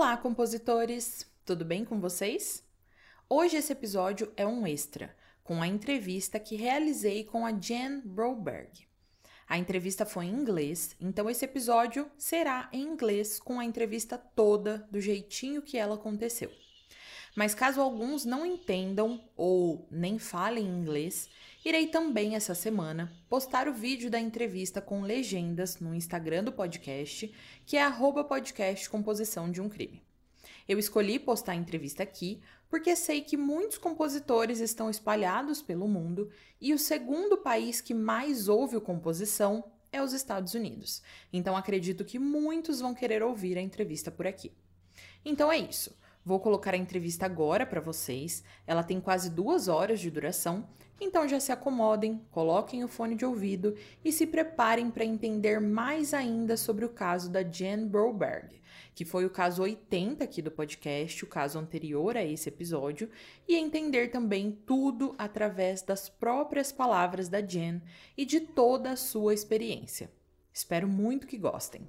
Olá, compositores! Tudo bem com vocês? Hoje esse episódio é um extra, com a entrevista que realizei com a Jen Broberg. A entrevista foi em inglês, então esse episódio será em inglês com a entrevista toda do jeitinho que ela aconteceu. Mas caso alguns não entendam ou nem falem inglês, irei também essa semana postar o vídeo da entrevista com legendas no Instagram do podcast, que é podcast composição de um crime. Eu escolhi postar a entrevista aqui porque sei que muitos compositores estão espalhados pelo mundo e o segundo país que mais ouve o composição é os Estados Unidos. Então acredito que muitos vão querer ouvir a entrevista por aqui. Então é isso. Vou colocar a entrevista agora para vocês. Ela tem quase duas horas de duração, então já se acomodem, coloquem o fone de ouvido e se preparem para entender mais ainda sobre o caso da Jen Broberg que foi o caso 80 aqui do podcast, o caso anterior a esse episódio, e entender também tudo através das próprias palavras da Jen e de toda a sua experiência. Espero muito que gostem.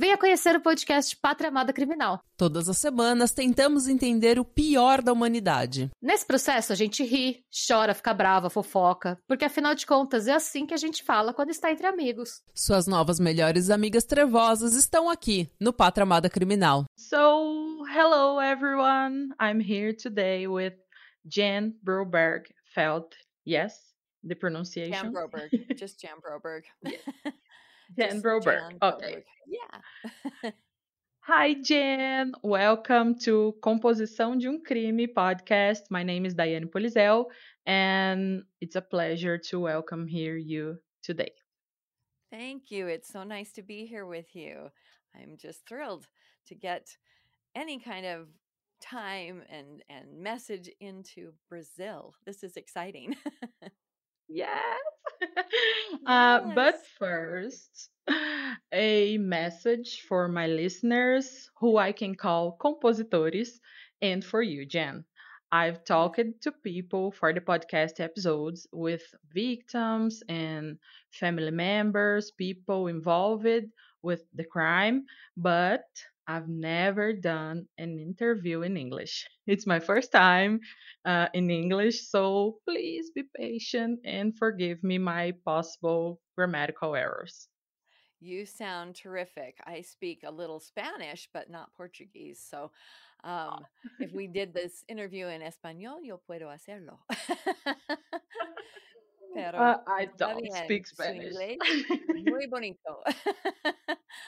Venha conhecer o podcast Pátria Amada Criminal. Todas as semanas tentamos entender o pior da humanidade. Nesse processo a gente ri, chora, fica brava, fofoca, porque afinal de contas é assim que a gente fala quando está entre amigos. Suas novas melhores amigas trevosas estão aqui no Pátria Amada Criminal. So, hello everyone. I'm here today with Jan Broberg Felt. Yes, the pronunciation. Jan Broberg. Just Jan Broberg. Jan Broberg. Okay. Yeah. Hi, Jan. Welcome to Composição de um Crime podcast. My name is Diane Polizel, and it's a pleasure to welcome here you today. Thank you. It's so nice to be here with you. I'm just thrilled to get any kind of time and and message into Brazil. This is exciting. Yes. uh, but first, a message for my listeners who I can call compositores and for you, Jan. I've talked to people for the podcast episodes with victims and family members, people involved with the crime, but I've never done an interview in English. It's my first time uh, in English, so please be patient and forgive me my possible grammatical errors. you sound terrific. I speak a little Spanish, but not Portuguese. So um, if we did this interview in español, yo puedo hacerlo. Pero Uh, I don't speak Spanish. muy bonito.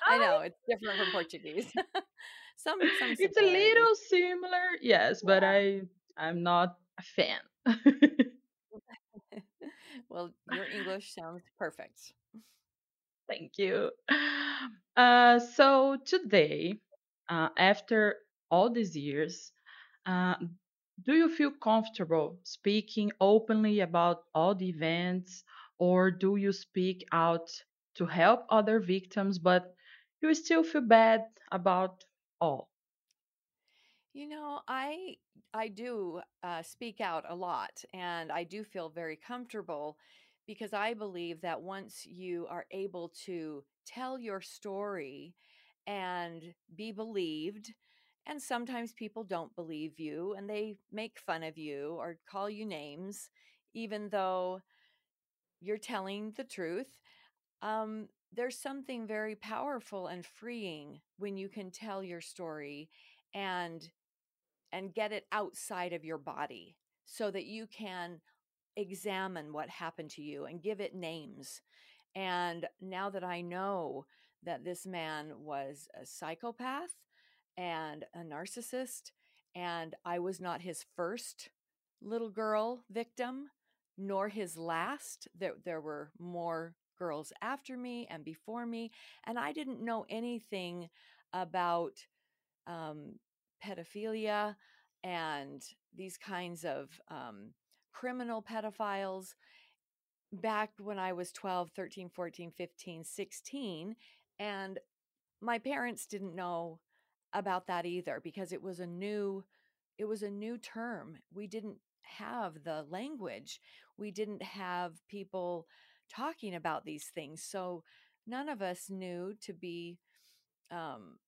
I know it's different from Portuguese. some some it's a little similar, yes, but I I'm not a fan. well, your English sounds perfect. Thank you. Uh, so today, uh, after all these years, uh, do you feel comfortable speaking openly about all the events, or do you speak out to help other victims, but you still feel bad about all? You know, I I do uh, speak out a lot, and I do feel very comfortable because I believe that once you are able to tell your story and be believed, and sometimes people don't believe you and they make fun of you or call you names, even though you're telling the truth. Um, there's something very powerful and freeing when you can tell your story and and get it outside of your body so that you can examine what happened to you and give it names. And now that I know that this man was a psychopath and a narcissist, and I was not his first little girl victim nor his last. There, there were more girls after me and before me, and I didn't know anything about um, pedophilia and these kinds of um, criminal pedophiles back when I was 12, 13, 14, 15, 16. And my parents didn't know about that either because it was a new it was a new term. We didn't have the language. We didn't have people talking about these things. So none of us knew to be um,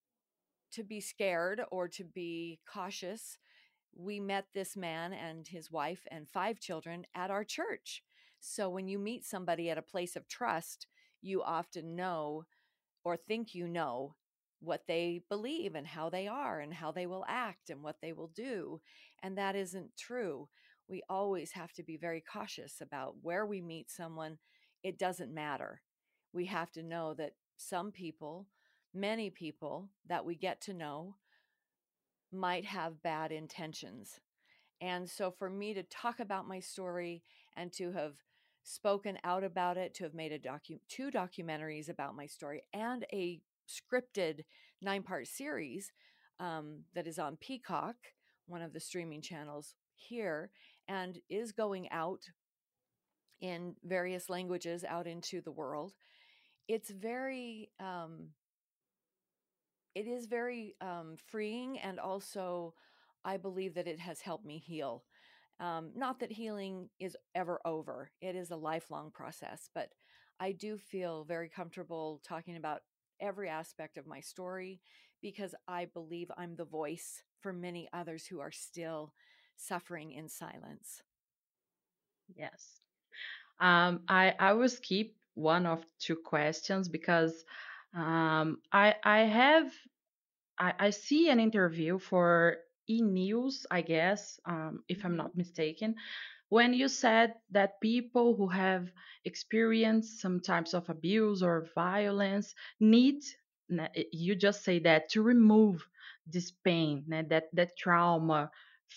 to be scared or to be cautious. We met this man and his wife and five children at our church. So when you meet somebody at a place of trust, you often know or think you know what they believe and how they are and how they will act and what they will do. And that isn't true. We always have to be very cautious about where we meet someone. It doesn't matter. We have to know that some people, many people that we get to know, might have bad intentions. And so for me to talk about my story and to have spoken out about it, to have made a docu- two documentaries about my story and a scripted nine part series um, that is on Peacock, one of the streaming channels here, and is going out in various languages out into the world. It's very, um, it is very um, freeing, and also I believe that it has helped me heal. Um, not that healing is ever over, it is a lifelong process, but I do feel very comfortable talking about every aspect of my story because I believe I'm the voice for many others who are still suffering in silence. Yes. Um, I I will skip one of two questions because um, I I have I, I see an interview for E News, I guess, um, if I'm not mistaken, when you said that people who have experienced some types of abuse or violence need eh, you just say that to remove this pain eh, that that trauma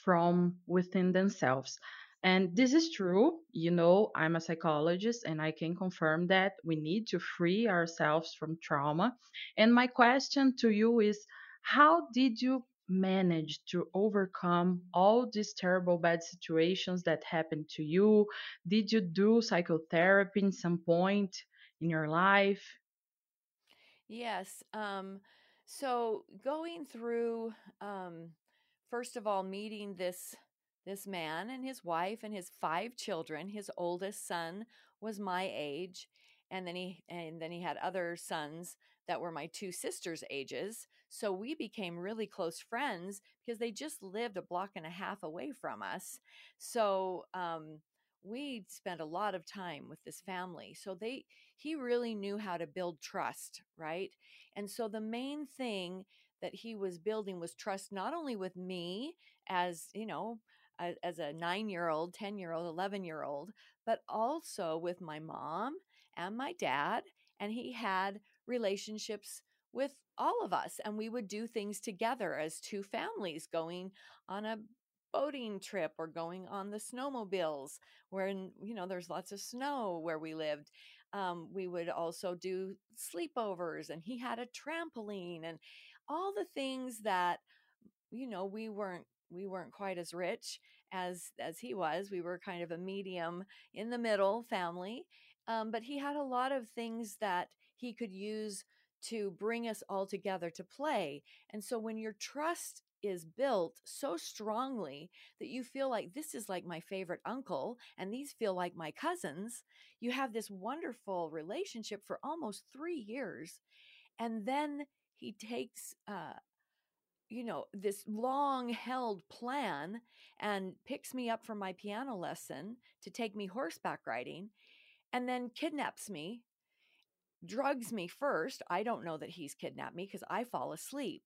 from within themselves. And this is true you know i'm a psychologist and i can confirm that we need to free ourselves from trauma. And my question to you is how did you manage to overcome all these terrible bad situations that happened to you? Did you do psychotherapy in some point in your life? Yes. Um, so going through, um, first of all, meeting this this man and his wife and his five children. His oldest son was my age, and then he and then he had other sons that were my two sisters' ages. So we became really close friends because they just lived a block and a half away from us. So um, we spent a lot of time with this family. So they he really knew how to build trust, right? And so the main thing that he was building was trust not only with me as, you know, as a 9-year-old, 10-year-old, 11-year-old, but also with my mom and my dad and he had relationships with all of us and we would do things together as two families going on a boating trip or going on the snowmobiles where you know there's lots of snow where we lived. Um, we would also do sleepovers and he had a trampoline and all the things that you know we weren't we weren't quite as rich as as he was. We were kind of a medium in the middle family um, but he had a lot of things that he could use to bring us all together to play. And so when your trust is built so strongly that you feel like this is like my favorite uncle and these feel like my cousins, you have this wonderful relationship for almost three years. And then he takes, uh, you know, this long held plan and picks me up from my piano lesson to take me horseback riding and then kidnaps me drugs me first. I don't know that he's kidnapped me because I fall asleep.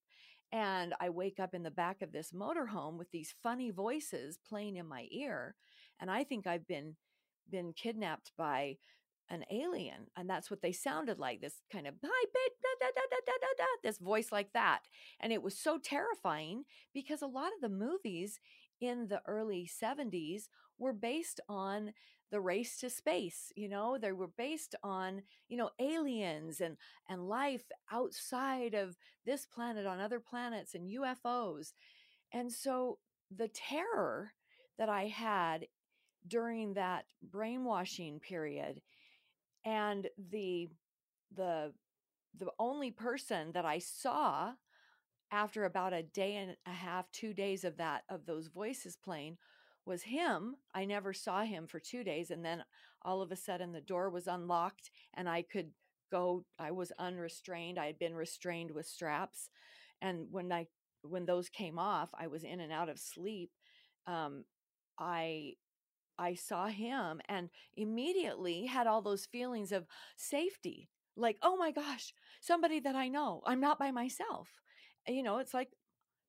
And I wake up in the back of this motorhome with these funny voices playing in my ear. And I think I've been been kidnapped by an alien. And that's what they sounded like this kind of hi bit da, da, da, da, da, da, this voice like that. And it was so terrifying because a lot of the movies in the early 70s were based on the race to space you know they were based on you know aliens and and life outside of this planet on other planets and UFOs and so the terror that I had during that brainwashing period and the the the only person that I saw after about a day and a half, two days of that, of those voices playing, was him. I never saw him for two days. And then all of a sudden the door was unlocked and I could go, I was unrestrained. I had been restrained with straps. And when I, when those came off, I was in and out of sleep. Um, I I saw him and immediately had all those feelings of safety. Like, oh my gosh, somebody that I know. I'm not by myself. You know, it's like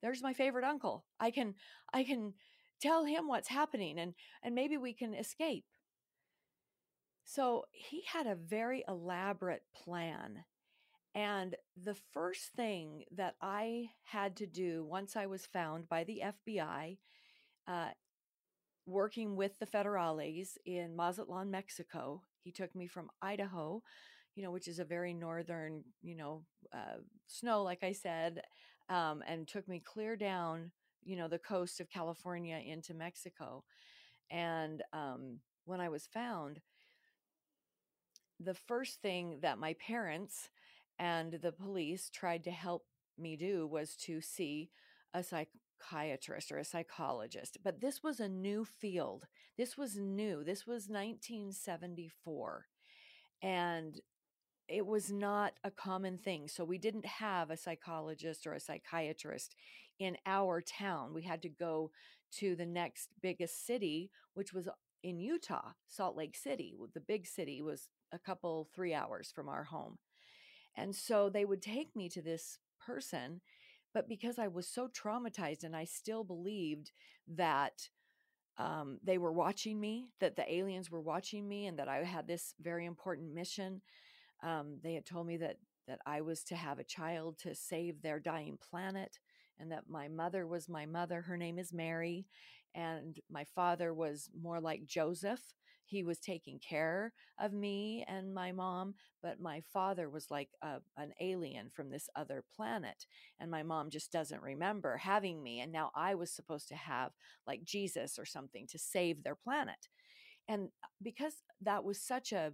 there's my favorite uncle. I can I can tell him what's happening and and maybe we can escape. So, he had a very elaborate plan. And the first thing that I had to do once I was found by the FBI, uh, working with the federales in Mazatlan, Mexico. He took me from Idaho, you know, which is a very northern, you know, uh, snow, like I said, um, and took me clear down, you know, the coast of California into Mexico. And um, when I was found, the first thing that my parents and the police tried to help me do was to see a psychiatrist or a psychologist. But this was a new field. This was new. This was 1974. And it was not a common thing. So we didn't have a psychologist or a psychiatrist in our town. We had to go to the next biggest city, which was in Utah, Salt Lake City. The big city was a couple, three hours from our home. And so they would take me to this person but because I was so traumatized and I still believed that um, they were watching me, that the aliens were watching me, and that I had this very important mission. Um, they had told me that that I was to have a child to save their dying planet, and that my mother was my mother. Her name is Mary, and my father was more like Joseph, he was taking care of me and my mom, but my father was like a, an alien from this other planet. And my mom just doesn't remember having me. And now I was supposed to have like Jesus or something to save their planet. And uh, because that was such a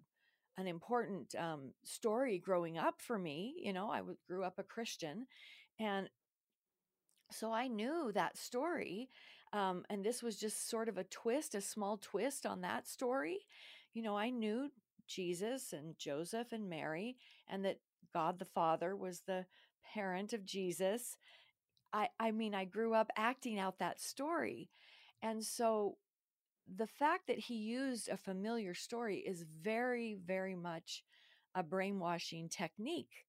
an important um, story growing up for me, you know, I w- grew up a Christian, and so I knew that story um, and this was just sort of a twist, a small twist on that story. You know, I knew Jesus and Joseph and Mary, and that God the Father was the parent of Jesus. I, I mean, I grew up acting out that story. And so the fact that he used a familiar story is very, very much a brainwashing technique.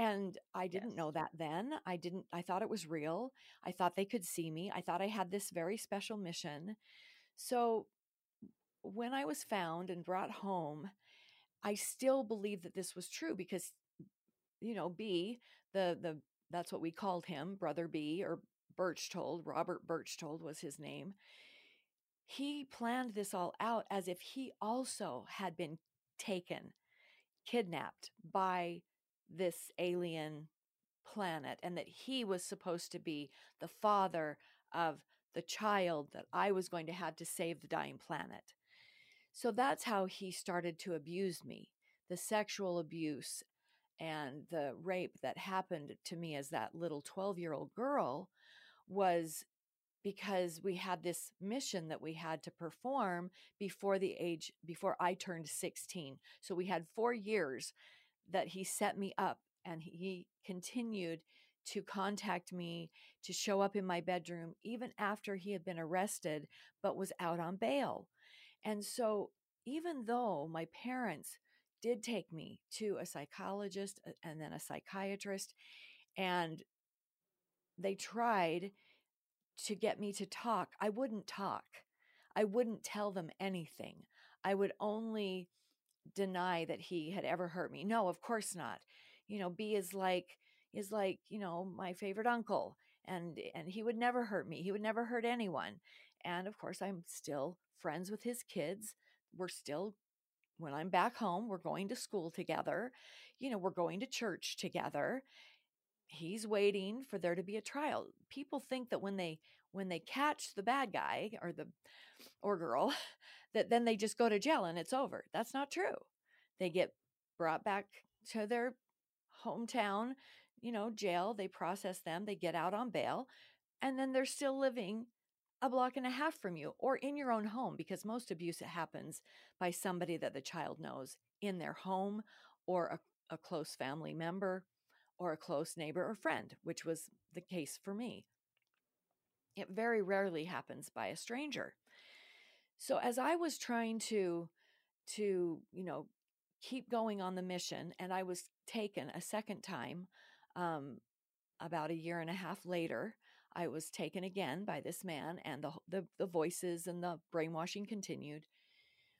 And I didn't Yes. know that then. I didn't, I thought it was real. I thought they could see me. I thought I had this very special mission. So when I was found and brought home, I still believed that this was true because, you know, B, the, the, that's what we called him, Brother B or Berchtold, Robert Berchtold was his name. He planned this all out as if he also had been taken, kidnapped by this alien planet and that he was supposed to be the father of the child that I was going to have to save the dying planet. So that's how he started to abuse me. The sexual abuse and the rape that happened to me as that little 12 year old girl was because we had this mission that we had to perform before the age before I turned 16. So we had 4 years that he set me up and he continued to contact me to show up in my bedroom even after he had been arrested but was out on bail. And so even though my parents did take me to a psychologist and then a psychiatrist and they tried to get me to talk, I wouldn't talk. I wouldn't tell them anything. I would only deny that he had ever hurt me. No, of course not. You know, B is like is like, you know, my favorite uncle and and he would never hurt me. He would never hurt anyone. And of course i'm still friends with his kids. We're still when i'm back home we're going to school together. You know we're going to church together. He's waiting for there to be a trial. People think that when they when they catch the bad guy or the or girl that then they just go to jail and it's over that's not true they get brought back to their hometown you know jail they process them they get out on bail and then they're still living a block and a half from you or in your own home because most abuse happens by somebody that the child knows in their home or a, a close family member or a close neighbor or friend, which was the case for me. It very rarely happens by a stranger. So as I was trying to to, you know, keep going on the mission and I was taken a second time um about a year and a half later, I was taken again by this man and the the, the voices and the brainwashing continued.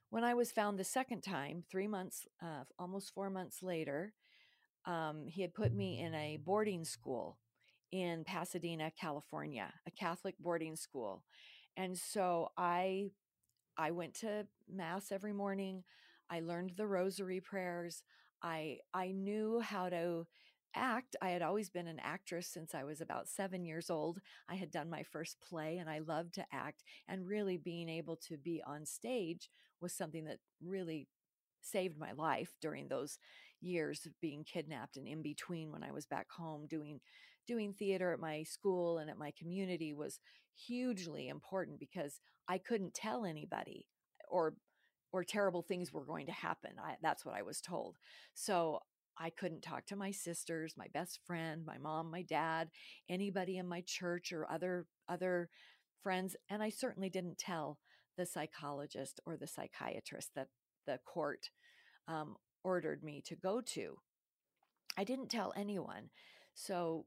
When I was found the second time, 3 months uh, almost 4 months later, um, he had put me in a boarding school in Pasadena, California, a Catholic boarding school. And so I I went to mass every morning. I learned the rosary prayers. I I knew how to act. I had always been an actress since I was about 7 years old. I had done my first play and I loved to act and really being able to be on stage was something that really saved my life during those years of being kidnapped and in between when I was back home doing doing theater at my school and at my community was hugely important because I couldn't tell anybody or or terrible things were going to happen. I, that's what I was told. So I couldn't talk to my sisters, my best friend, my mom, my dad, anybody in my church or other other friends, and I certainly didn't tell the psychologist or the psychiatrist that the court um, ordered me to go to. I didn't tell anyone. So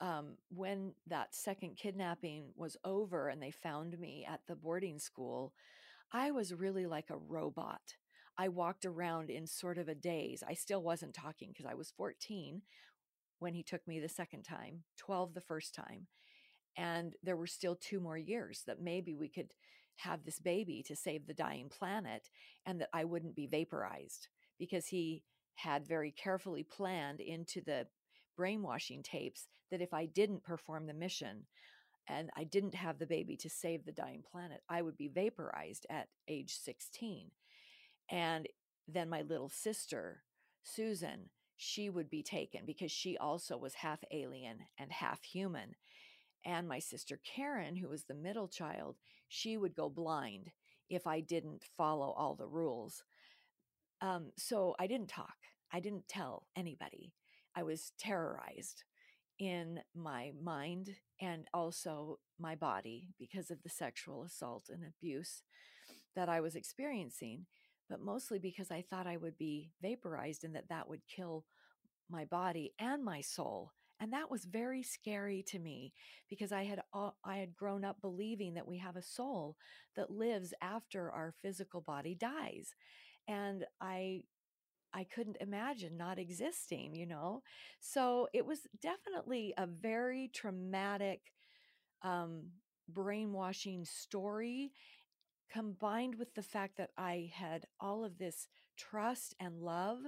um, when that second kidnapping was over and they found me at the boarding school, I was really like a robot. I walked around in sort of a daze. I still wasn't talking because I was 14 when he took me the second time, 12 the first time. And there were still two more years that maybe we could have this baby to save the dying planet and that I wouldn't be vaporized because he had very carefully planned into the brainwashing tapes that if I didn't perform the mission and I didn't have the baby to save the dying planet, I would be vaporized at age 16. And then my little sister, Susan, she would be taken because she also was half alien and half human. And my sister Karen, who was the middle child, she would go blind if I didn't follow all the rules. Um, so I didn't talk. I didn't tell anybody. I was terrorized in my mind and also my body because of the sexual assault and abuse that I was experiencing, but mostly because I thought I would be vaporized and that that would kill my body and my soul. And that was very scary to me because I had I had grown up believing that we have a soul that lives after our physical body dies and I I couldn't imagine not existing, you know. So it was definitely a very traumatic um brainwashing story combined with the fact that I had all of this trust and love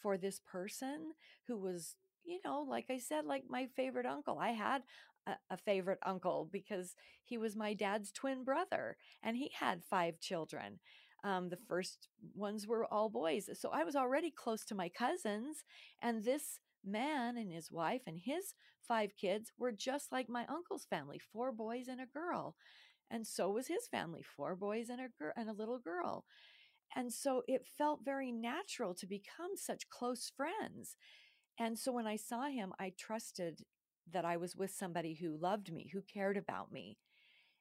for this person who was, you know, like I said, like my favorite uncle. I had a, a, favorite uncle because he was my dad's twin brother and he had five children. Um, the first ones were all boys. So I was already close to my cousins. And this man and his wife and his five kids were just like my uncle's family four boys and a girl. And so was his family four boys and a, girl, and a little girl. And so it felt very natural to become such close friends. And so when I saw him, I trusted that I was with somebody who loved me, who cared about me.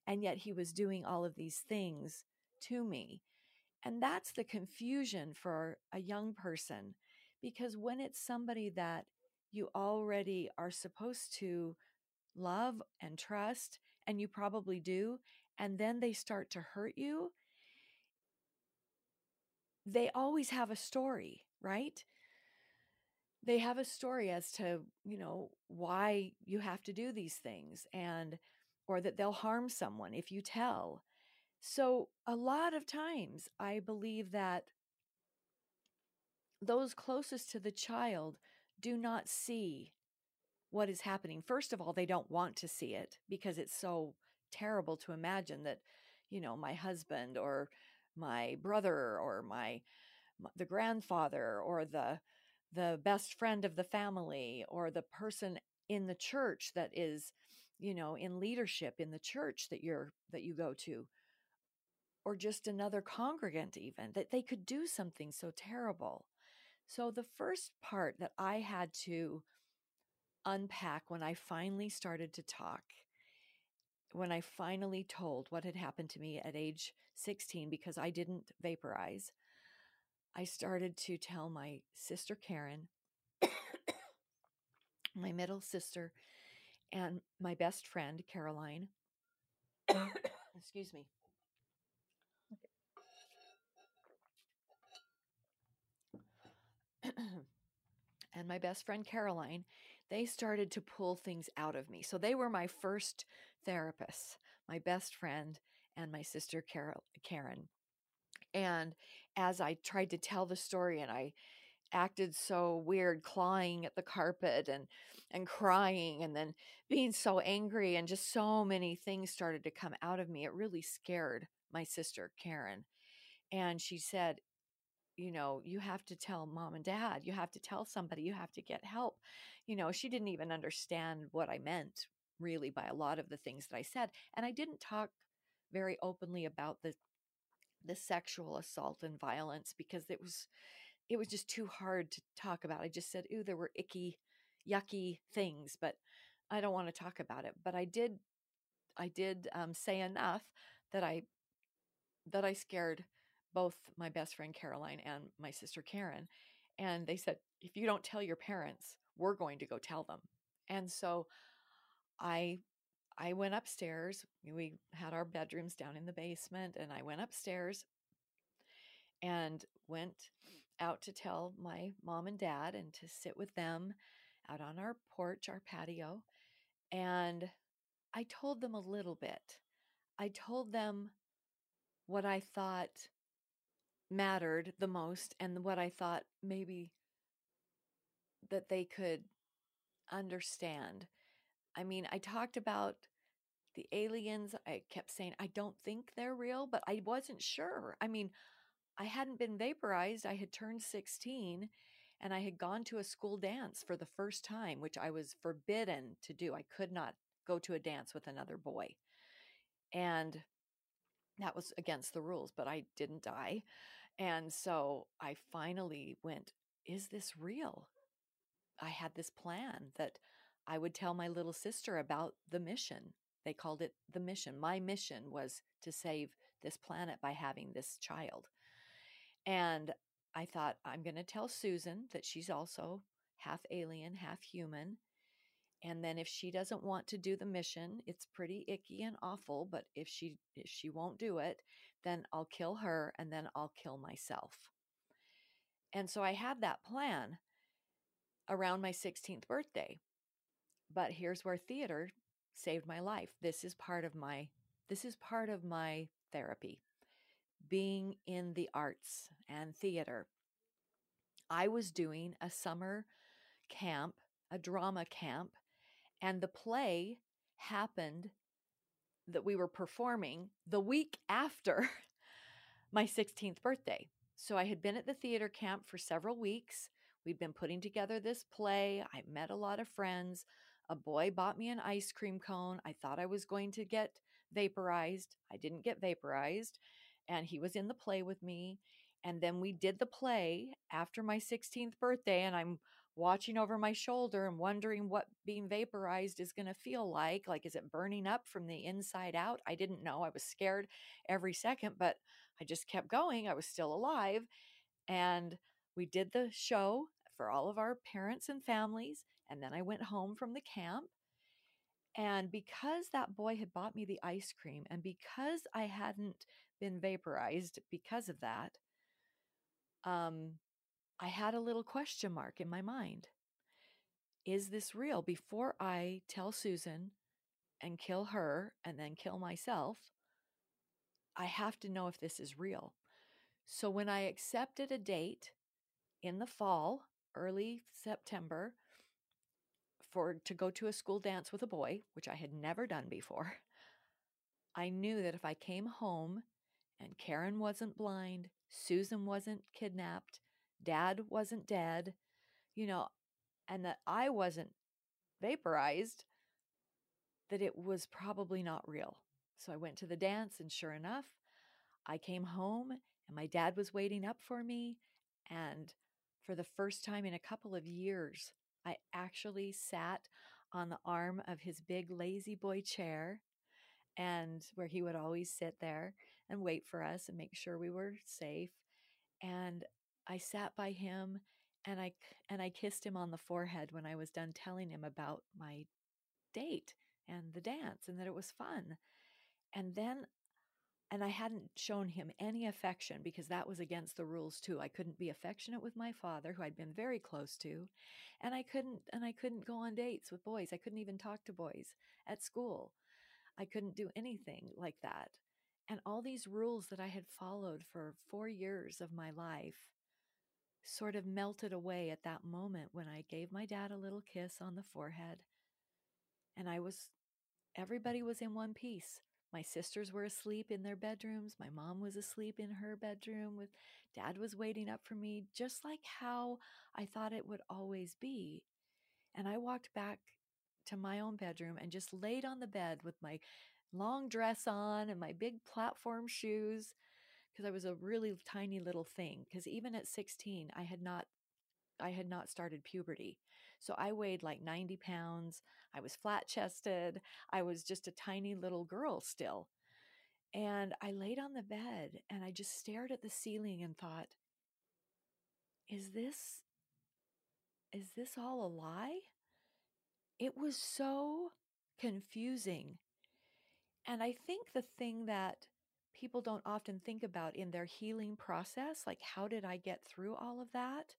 And yet he was doing all of these things to me. And that's the confusion for a young person because when it's somebody that you already are supposed to love and trust, and you probably do, and then they start to hurt you, they always have a story, right? they have a story as to, you know, why you have to do these things and or that they'll harm someone if you tell. So, a lot of times I believe that those closest to the child do not see what is happening. First of all, they don't want to see it because it's so terrible to imagine that, you know, my husband or my brother or my, the grandfather or the the best friend of the family or the person in the church that is you know in leadership in the church that you're that you go to or just another congregant even that they could do something so terrible so the first part that i had to unpack when i finally started to talk when i finally told what had happened to me at age 16 because i didn't vaporize I started to tell my sister Karen, my middle sister, and my best friend Caroline. Excuse me. and my best friend Caroline, they started to pull things out of me. So they were my first therapists, my best friend and my sister Carol, Karen. And as I tried to tell the story and I acted so weird clawing at the carpet and and crying and then being so angry and just so many things started to come out of me it really scared my sister Karen and she said you know you have to tell mom and dad you have to tell somebody you have to get help you know she didn't even understand what I meant really by a lot of the things that I said and I didn't talk very openly about the the sexual assault and violence because it was it was just too hard to talk about. I just said, "Ooh, there were icky, yucky things," but I don't want to talk about it. But I did, I did um, say enough that I that I scared both my best friend Caroline and my sister Karen, and they said, "If you don't tell your parents, we're going to go tell them." And so, I I went upstairs. We had our bedrooms down in the basement, and I went upstairs and went out to tell my mom and dad and to sit with them out on our porch, our patio. And I told them a little bit. I told them what I thought mattered the most and what I thought maybe that they could understand. I mean, I talked about the aliens. I kept saying, I don't think they're real, but I wasn't sure. I mean, I hadn't been vaporized. I had turned 16 and I had gone to a school dance for the first time, which I was forbidden to do. I could not go to a dance with another boy. And that was against the rules, but I didn't die. And so I finally went, Is this real? I had this plan that I would tell my little sister about the mission. They called it the mission. My mission was to save this planet by having this child. And I thought, I'm going to tell Susan that she's also half alien, half human. And then if she doesn't want to do the mission, it's pretty icky and awful, but if she if she won't do it, then I'll kill her and then I'll kill myself. And so I had that plan around my 16th birthday. But here's where theater saved my life. This is part of my this is part of my therapy. Being in the arts and theater. I was doing a summer camp, a drama camp, and the play happened that we were performing the week after my 16th birthday. So I had been at the theater camp for several weeks. We'd been putting together this play. I met a lot of friends. A boy bought me an ice cream cone. I thought I was going to get vaporized. I didn't get vaporized. And he was in the play with me. And then we did the play after my 16th birthday. And I'm watching over my shoulder and wondering what being vaporized is going to feel like. Like, is it burning up from the inside out? I didn't know. I was scared every second, but I just kept going. I was still alive. And we did the show for all of our parents and families. And then I went home from the camp. And because that boy had bought me the ice cream, and because I hadn't been vaporized because of that, um, I had a little question mark in my mind. is this real? Before I tell Susan and kill her and then kill myself, I have to know if this is real. So when I accepted a date in the fall, early September, for to go to a school dance with a boy, which I had never done before, I knew that if I came home and Karen wasn't blind, Susan wasn't kidnapped, dad wasn't dead, you know, and that I wasn't vaporized, that it was probably not real. So I went to the dance, and sure enough, I came home and my dad was waiting up for me. And for the first time in a couple of years, I actually sat on the arm of his big La-Z-Boy chair and where he would always sit there and wait for us and make sure we were safe. And I sat by him and I and I kissed him on the forehead when I was done telling him about my date and the dance and that it was fun. And then and I hadn't shown him any affection because that was against the rules too. I couldn't be affectionate with my father who I'd been very close to, and I couldn't and I couldn't go on dates with boys. I couldn't even talk to boys at school. I couldn't do anything like that. And all these rules that I had followed for 4 years of my life sort of melted away at that moment when I gave my dad a little kiss on the forehead. And I was everybody was in one piece. My sisters were asleep in their bedrooms. My mom was asleep in her bedroom with dad was waiting up for me just like how I thought it would always be. And I walked back to my own bedroom and just laid on the bed with my long dress on and my big platform shoes because I was a really tiny little thing because even at 16 I had not I had not started puberty. So I weighed like 90 pounds. I was flat chested. I was just a tiny little girl still. And I laid on the bed and I just stared at the ceiling and thought, is this is this all a lie? It was so confusing. And I think the thing that people don't often think about in their healing process, like how did I get through all of that?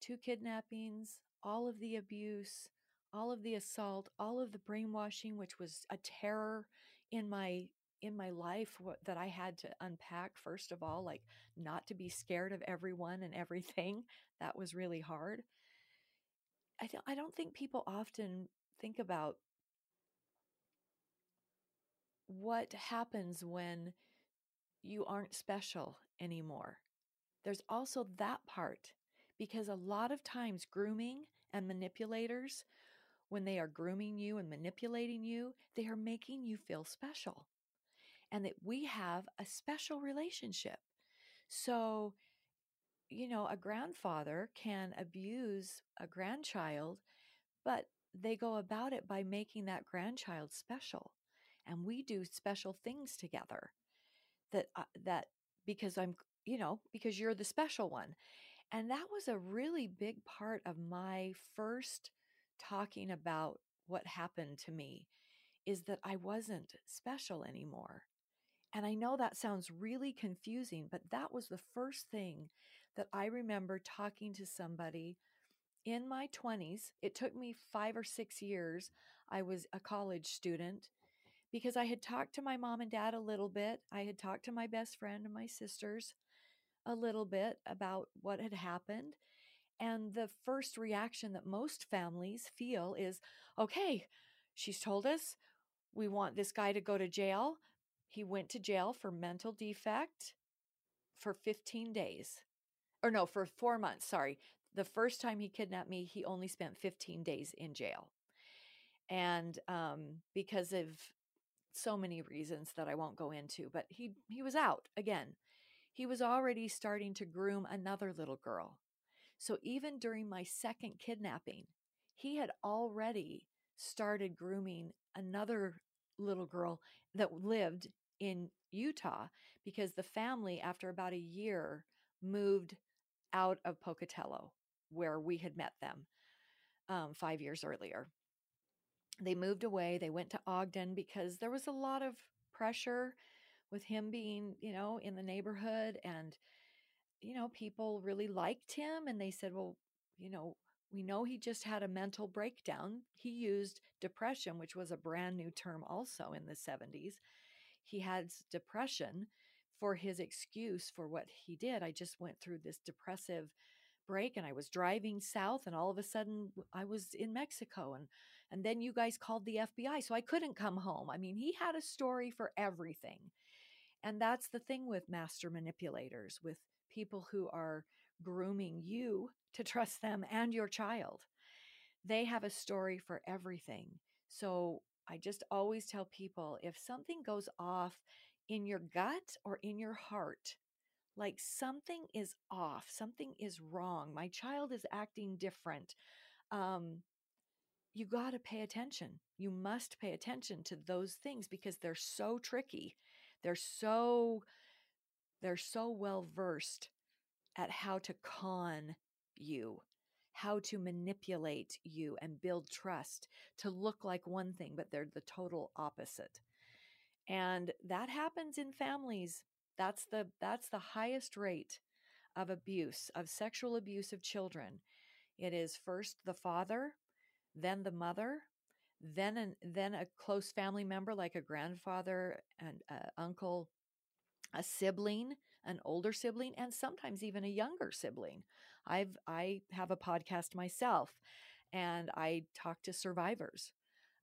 Two kidnappings, all of the abuse, all of the assault, all of the brainwashing, which was a terror in my in my life that I had to unpack first of all, like not to be scared of everyone and everything. That was really hard. I don't I don't think people often think about what happens when you aren't special anymore. There's also that part because a lot of times grooming and manipulators, when they are grooming you and manipulating you, they are making you feel special and that we have a special relationship. So, you know, a grandfather can abuse a grandchild, but they go about it by making that grandchild special. And we do special things together that, uh, that because I'm, you know, because you're the special one. And that was a really big part of my first talking about what happened to me is that I wasn't special anymore. And I know that sounds really confusing, but that was the first thing that I remember talking to somebody in my 20s. It took me five or six years. I was a college student because I had talked to my mom and dad a little bit. I had talked to my best friend and my sisters a little bit about what had happened. And the first reaction that most families feel is okay, she's told us we want this guy to go to jail. He went to jail for mental defect for 15 days. Or no, for four months. Sorry. The first time he kidnapped me, he only spent 15 days in jail. And um, because of so many reasons that I won't go into, but he he was out again he was already starting to groom another little girl. So even during my second kidnapping, he had already started grooming another little girl that lived in Utah because the family, after about a year, moved out of Pocatello, where we had met them um, five years earlier. They moved away. They went to Ogden because there was a lot of pressure with him being, you know, in the neighborhood and you know, people really liked him and they said, "Well, you know, We know he just had a mental breakdown. He used depression, which was a brand new term also in the 70s. He had depression for his excuse for what he did. I just went through this depressive break and I was driving south and all of a sudden I was in Mexico and and then you guys called the FBI so I couldn't come home. I mean, he had a story for everything. And that's the thing with master manipulators, with people who are grooming you to trust them and your child. They have a story for everything. So I just always tell people if something goes off in your gut or in your heart, like something is off, something is wrong, my child is acting different, um, you got to pay attention. You must pay attention to those things because they're so tricky. They're so they're so well versed at how to con you, how to manipulate you and build trust to look like one thing, but they're the total opposite. And that happens in families. That's the that's the highest rate of abuse, of sexual abuse of children. It is first the father, then the mother, then an, then a close family member like a grandfather and uh, uncle, a sibling, an older sibling, and sometimes even a younger sibling. I've I have a podcast myself, and I talk to survivors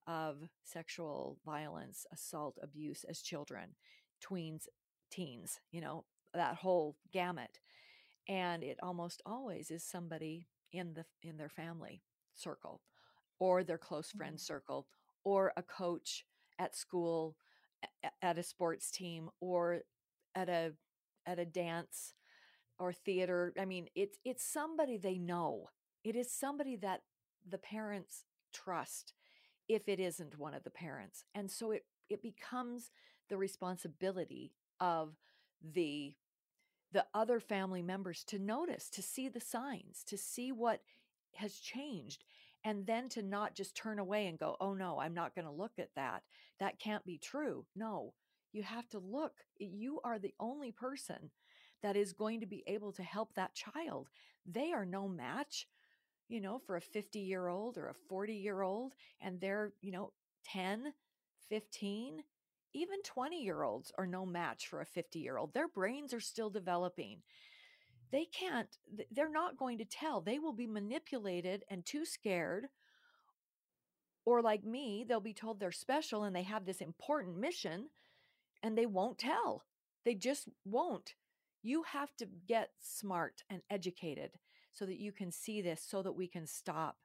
of sexual violence, assault, abuse as children, tweens, teens, you know, that whole gamut. And it almost always is somebody in the in their family circle or their close friend Mm-hmm. circle or a coach at school at a sports team or at a at a dance or theater i mean it's it's somebody they know it is somebody that the parents trust if it isn't one of the parents and so it it becomes the responsibility of the the other family members to notice to see the signs to see what has changed and then to not just turn away and go oh no i'm not going to look at that that can't be true no you have to look you are the only person that is going to be able to help that child they are no match you know for a 50 year old or a 40 year old and they're you know 10 15 even 20 year olds are no match for a 50 year old their brains are still developing they can't they're not going to tell. They will be manipulated and too scared or like me they'll be told they're special and they have this important mission and they won't tell. They just won't. You have to get smart and educated so that you can see this so that we can stop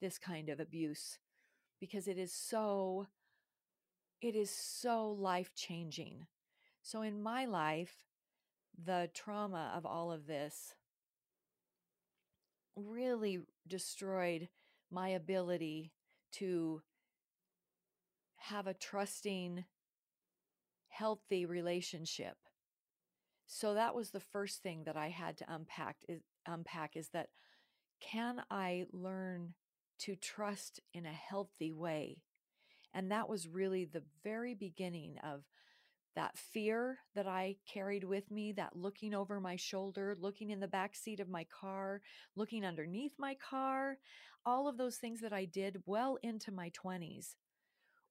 this kind of abuse because it is so it is so life changing so in my life the trauma of all of this really destroyed my ability to have a trusting, healthy relationship. So that was the first thing that I had to unpack is unpack is that can I learn to trust in a healthy way? And that was really the very beginning of that fear that I carried with me, that looking over my shoulder, looking in the back seat of my car, looking underneath my car, all of those things that I did well into my 20s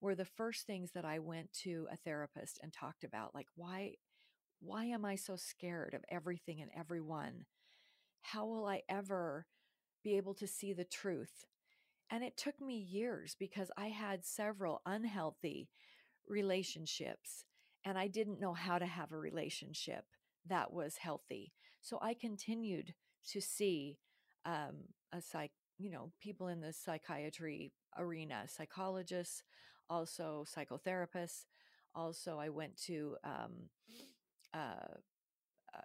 were the first things that I went to a therapist and talked about like why why am I so scared of everything and everyone? How will I ever be able to see the truth? And it took me years because I had several unhealthy relationships and I didn't know how to have a relationship that was healthy. So I continued to see um, a psych, you know, people in the psychiatry arena, psychologists, also psychotherapists. Also, I went to um, uh, uh,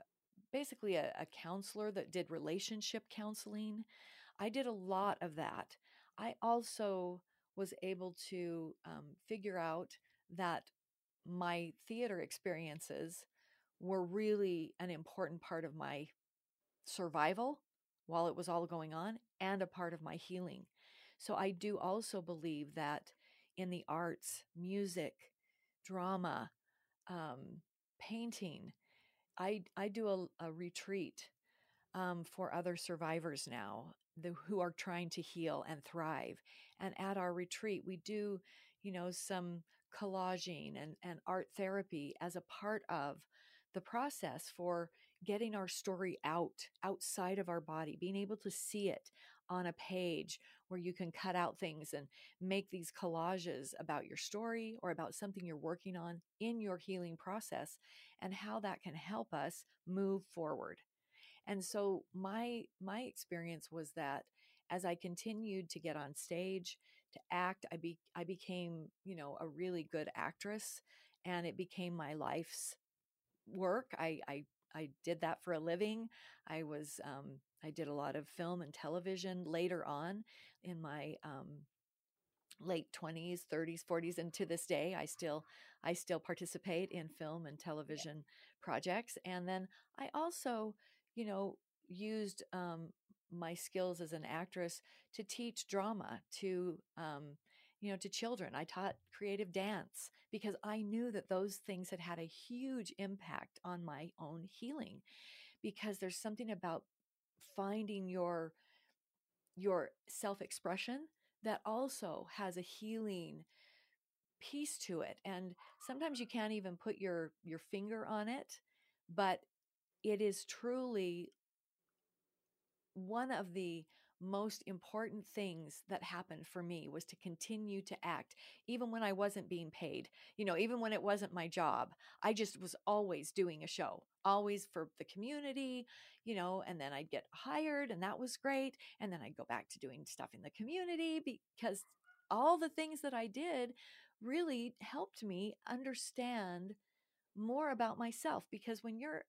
basically a, a counselor that did relationship counseling. I did a lot of that. I also was able to um, figure out that my theater experiences were really an important part of my survival while it was all going on and a part of my healing. So I do also believe that in the arts, music, drama, um, painting, I I do a, a retreat um, for other survivors now, the who are trying to heal and thrive. And at our retreat, we do, you know, some collaging and, and art therapy as a part of the process for getting our story out outside of our body, being able to see it on a page where you can cut out things and make these collages about your story or about something you're working on in your healing process and how that can help us move forward. And so my my experience was that as I continued to get on stage, to act, I be I became, you know, a really good actress and it became my life's work. I I I did that for a living. I was um, I did a lot of film and television later on in my um, late 20s 30s 40s and to this day i still i still participate in film and television yeah. projects and then i also you know used um, my skills as an actress to teach drama to um, you know to children. I taught creative dance because i knew that those things had had a huge impact on my own healing because there's something about finding your your self-expression that also has a healing piece to it and sometimes you can't even put your your finger on it but it is truly one of the most important things that happened for me was to continue to act even when I wasn't being paid. You know, even when it wasn't my job. I just was always doing a show, always for the community, you know, and then I'd get hired and that was great, and then I'd go back to doing stuff in the community because all the things that I did really helped me understand more about myself because when you're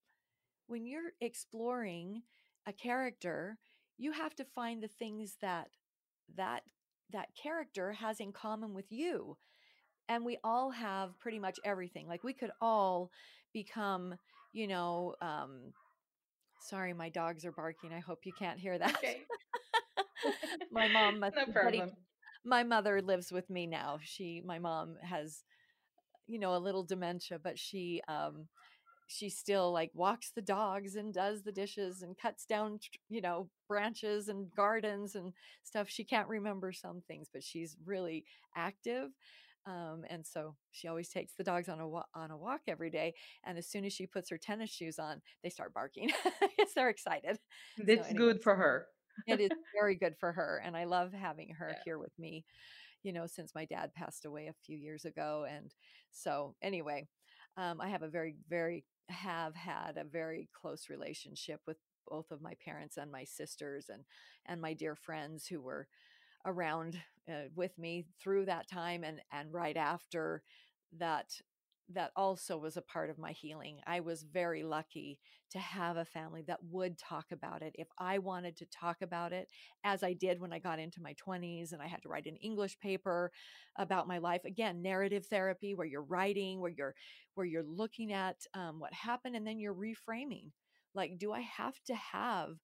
when you're exploring a character you have to find the things that that that character has in common with you and we all have pretty much everything like we could all become you know um sorry my dogs are barking i hope you can't hear that okay. my mom must no problem. my mother lives with me now she my mom has you know a little dementia but she um she still like walks the dogs and does the dishes and cuts down you know branches and gardens and stuff. She can't remember some things but she's really active um, and so she always takes the dogs on a wa- on a walk every day and as soon as she puts her tennis shoes on they start barking. Because they're excited. It's so good for her. it is very good for her and i love having her yeah. here with me you know since my dad passed away a few years ago and so anyway um, I have a very, very have had a very close relationship with both of my parents and my sisters and and my dear friends who were around uh, with me through that time and and right after that that also was a part of my healing. I was very lucky to have a family that would talk about it. If I wanted to talk about it, as I did when I got into my 20s and I had to write an English paper about my life, again, narrative therapy where you're writing, where you're where you're looking at um, what happened and then you're reframing. Like, do I have to have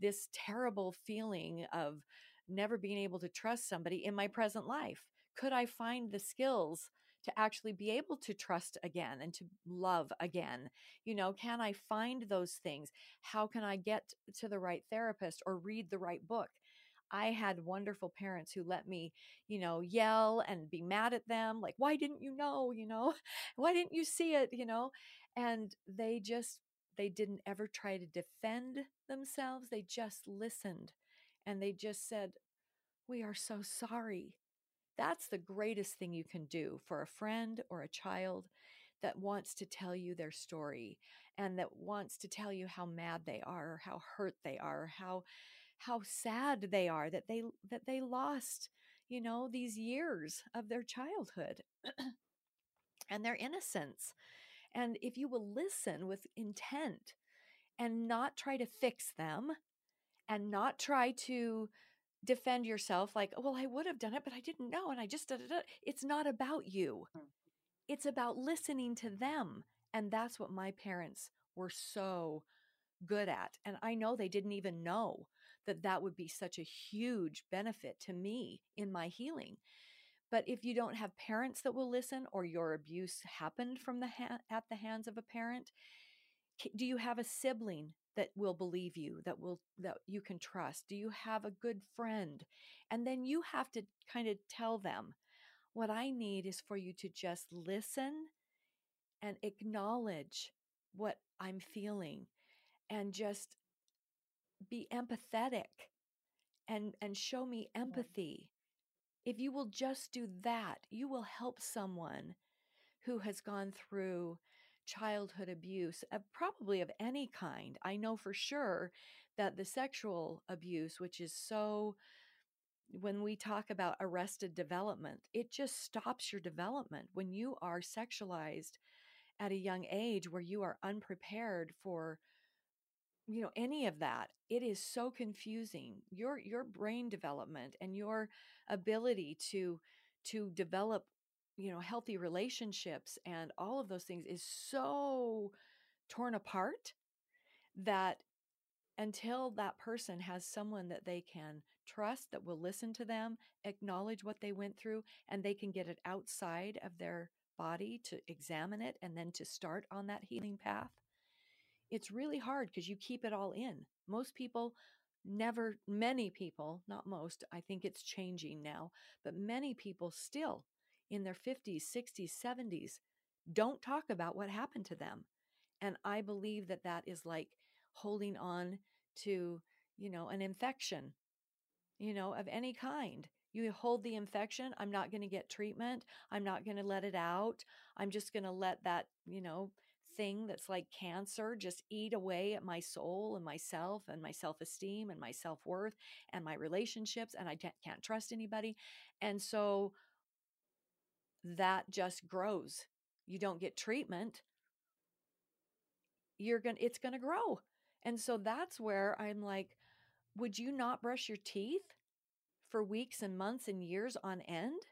this terrible feeling of never being able to trust somebody in my present life? Could I find the skills to actually be able to trust again and to love again? You know, can I find those things? How can I get to the right therapist or read the right book? I had wonderful parents who let me, you know, yell and be mad at them, like, why didn't you know, you know, why didn't you see it, you know? And they just, they didn't ever try to defend themselves. They just listened and they just said, we are so sorry. That's the greatest thing you can do for a friend or a child that wants to tell you their story and that wants to tell you how mad they are, how hurt they are, how how sad they are that they that they lost, you know, these years of their childhood and their innocence. And if you will listen with intent and not try to fix them and not try to defend yourself like, well, I would have done it, but I didn't know. And I just, da, da, da. it's not about you. Hmm. It's about listening to them. And that's what my parents were so good at. And I know they didn't even know that that would be such a huge benefit to me in my healing. But if you don't have parents that will listen or your abuse happened from the ha- at the hands of a parent, do you have a sibling that will believe you that will that you can trust. Do you have a good friend? And then you have to kind of tell them what i need is for you to just listen and acknowledge what i'm feeling and just be empathetic and and show me empathy. If you will just do that you will help someone who has gone through childhood abuse, uh, probably of any kind. I know for sure that the sexual abuse, which is so, when we talk about arrested development, it just stops your development. When you are sexualized at a young age where you are unprepared for you know any of that it is so confusing your your brain development and your ability to to develop you know healthy relationships and all of those things is so torn apart that until that person has someone that they can trust that will listen to them acknowledge what they went through and they can get it outside of their body to examine it and then to start on that healing path it's really hard because you keep it all in. Most people never many people not most i think it's changing now but many people still in their 50s, 60s, 70s don't talk about what happened to them. And I believe that that is like holding on to, you know, an infection, you know, of any kind. You hold the infection. I'm not going to get treatment. I'm not going to let it out. I'm just going to let that, you know, thing that's like cancer just eat away at my soul and myself and my self esteem and my self worth and my relationships. And I can't trust anybody. And so that just grows. You don't get treatment, you're going to it's going to grow. And so that's where I'm like, would you not brush your teeth for weeks and months and years on end?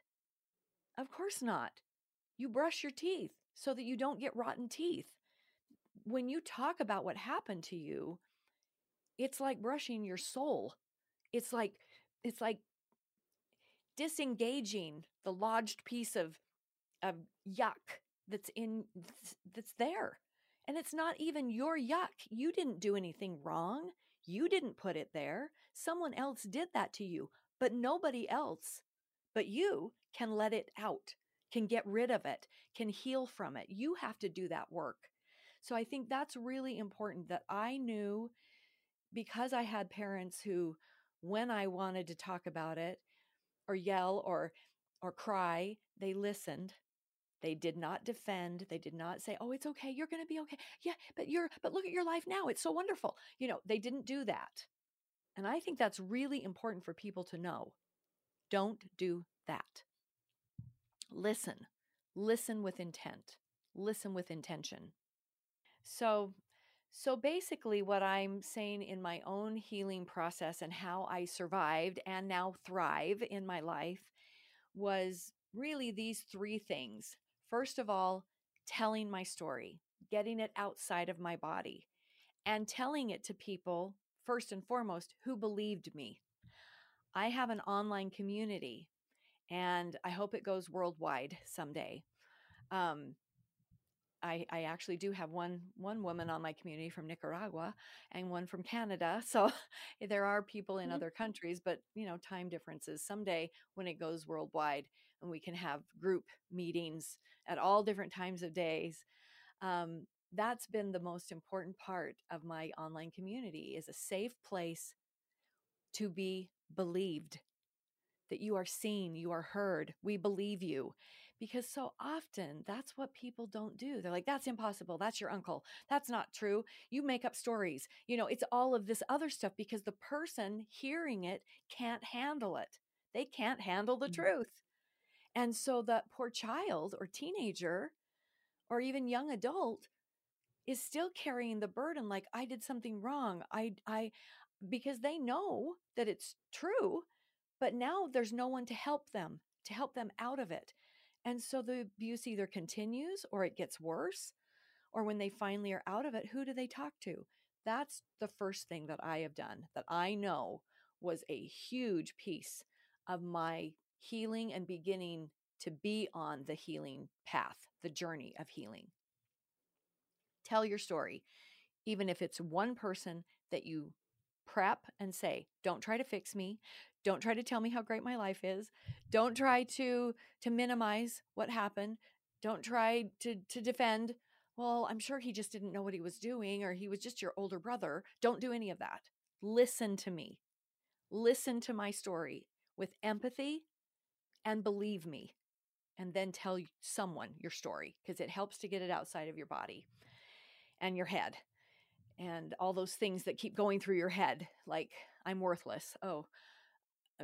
Of course not. You brush your teeth so that you don't get rotten teeth. When you talk about what happened to you, it's like brushing your soul. It's like it's like disengaging the lodged piece of of yuck that's in that's there. And it's not even your yuck. You didn't do anything wrong. You didn't put it there. Someone else did that to you but nobody else but you can let it out can get rid of it can heal from it. You have to do that work. So i think that's really important that i knew because i had parents who when i wanted to talk about it or yell or or cry, they listened. They did not defend. They did not say, "Oh, it's okay. You're going to be okay." Yeah, but you're but look at your life now. It's so wonderful. You know, they didn't do that. And I think that's really important for people to know. Don't do that. Listen. Listen with intent. Listen with intention. So so basically, what I'm saying in my own healing process and how I survived and now thrive in my life was really these three things. First of all, telling my story, getting it outside of my body, and telling it to people, first and foremost, who believed me. I have an online community and I hope it goes worldwide someday. Um, I, I actually do have one one woman on my community from Nicaragua and one from Canada. So there are people in mm-hmm. other countries, but you know, time differences. Someday when it goes worldwide and we can have group meetings at all different times of days. Um, that's been the most important part of my online community is a safe place to be believed that you are seen, you are heard, we believe you because so often that's what people don't do. They're like, that's impossible. That's your uncle. That's not true. You make up stories. You know, it's all of this other stuff because the person hearing it can't handle it. They can't handle the mm-hmm. truth. And so that poor child or teenager or even young adult is still carrying the burden like I did something wrong. I I because they know that it's true, but now there's no one to help them, to help them out of it. And so the abuse either continues or it gets worse. Or when they finally are out of it, who do they talk to? That's the first thing that I have done that I know was a huge piece of my healing and beginning to be on the healing path, the journey of healing. Tell your story. even if it's one person that you prep and say, don't try to fix me. Don't try to tell me how great my life is. Don't try to to minimize what happened. Don't try to to defend. Well, I'm sure he just didn't know what he was doing or he was just your older brother. Don't do any of that. Listen to me. Listen to my story with empathy and believe me. And then tell someone your story because it helps to get it outside of your body and your head and all those things that keep going through your head like i'm worthless oh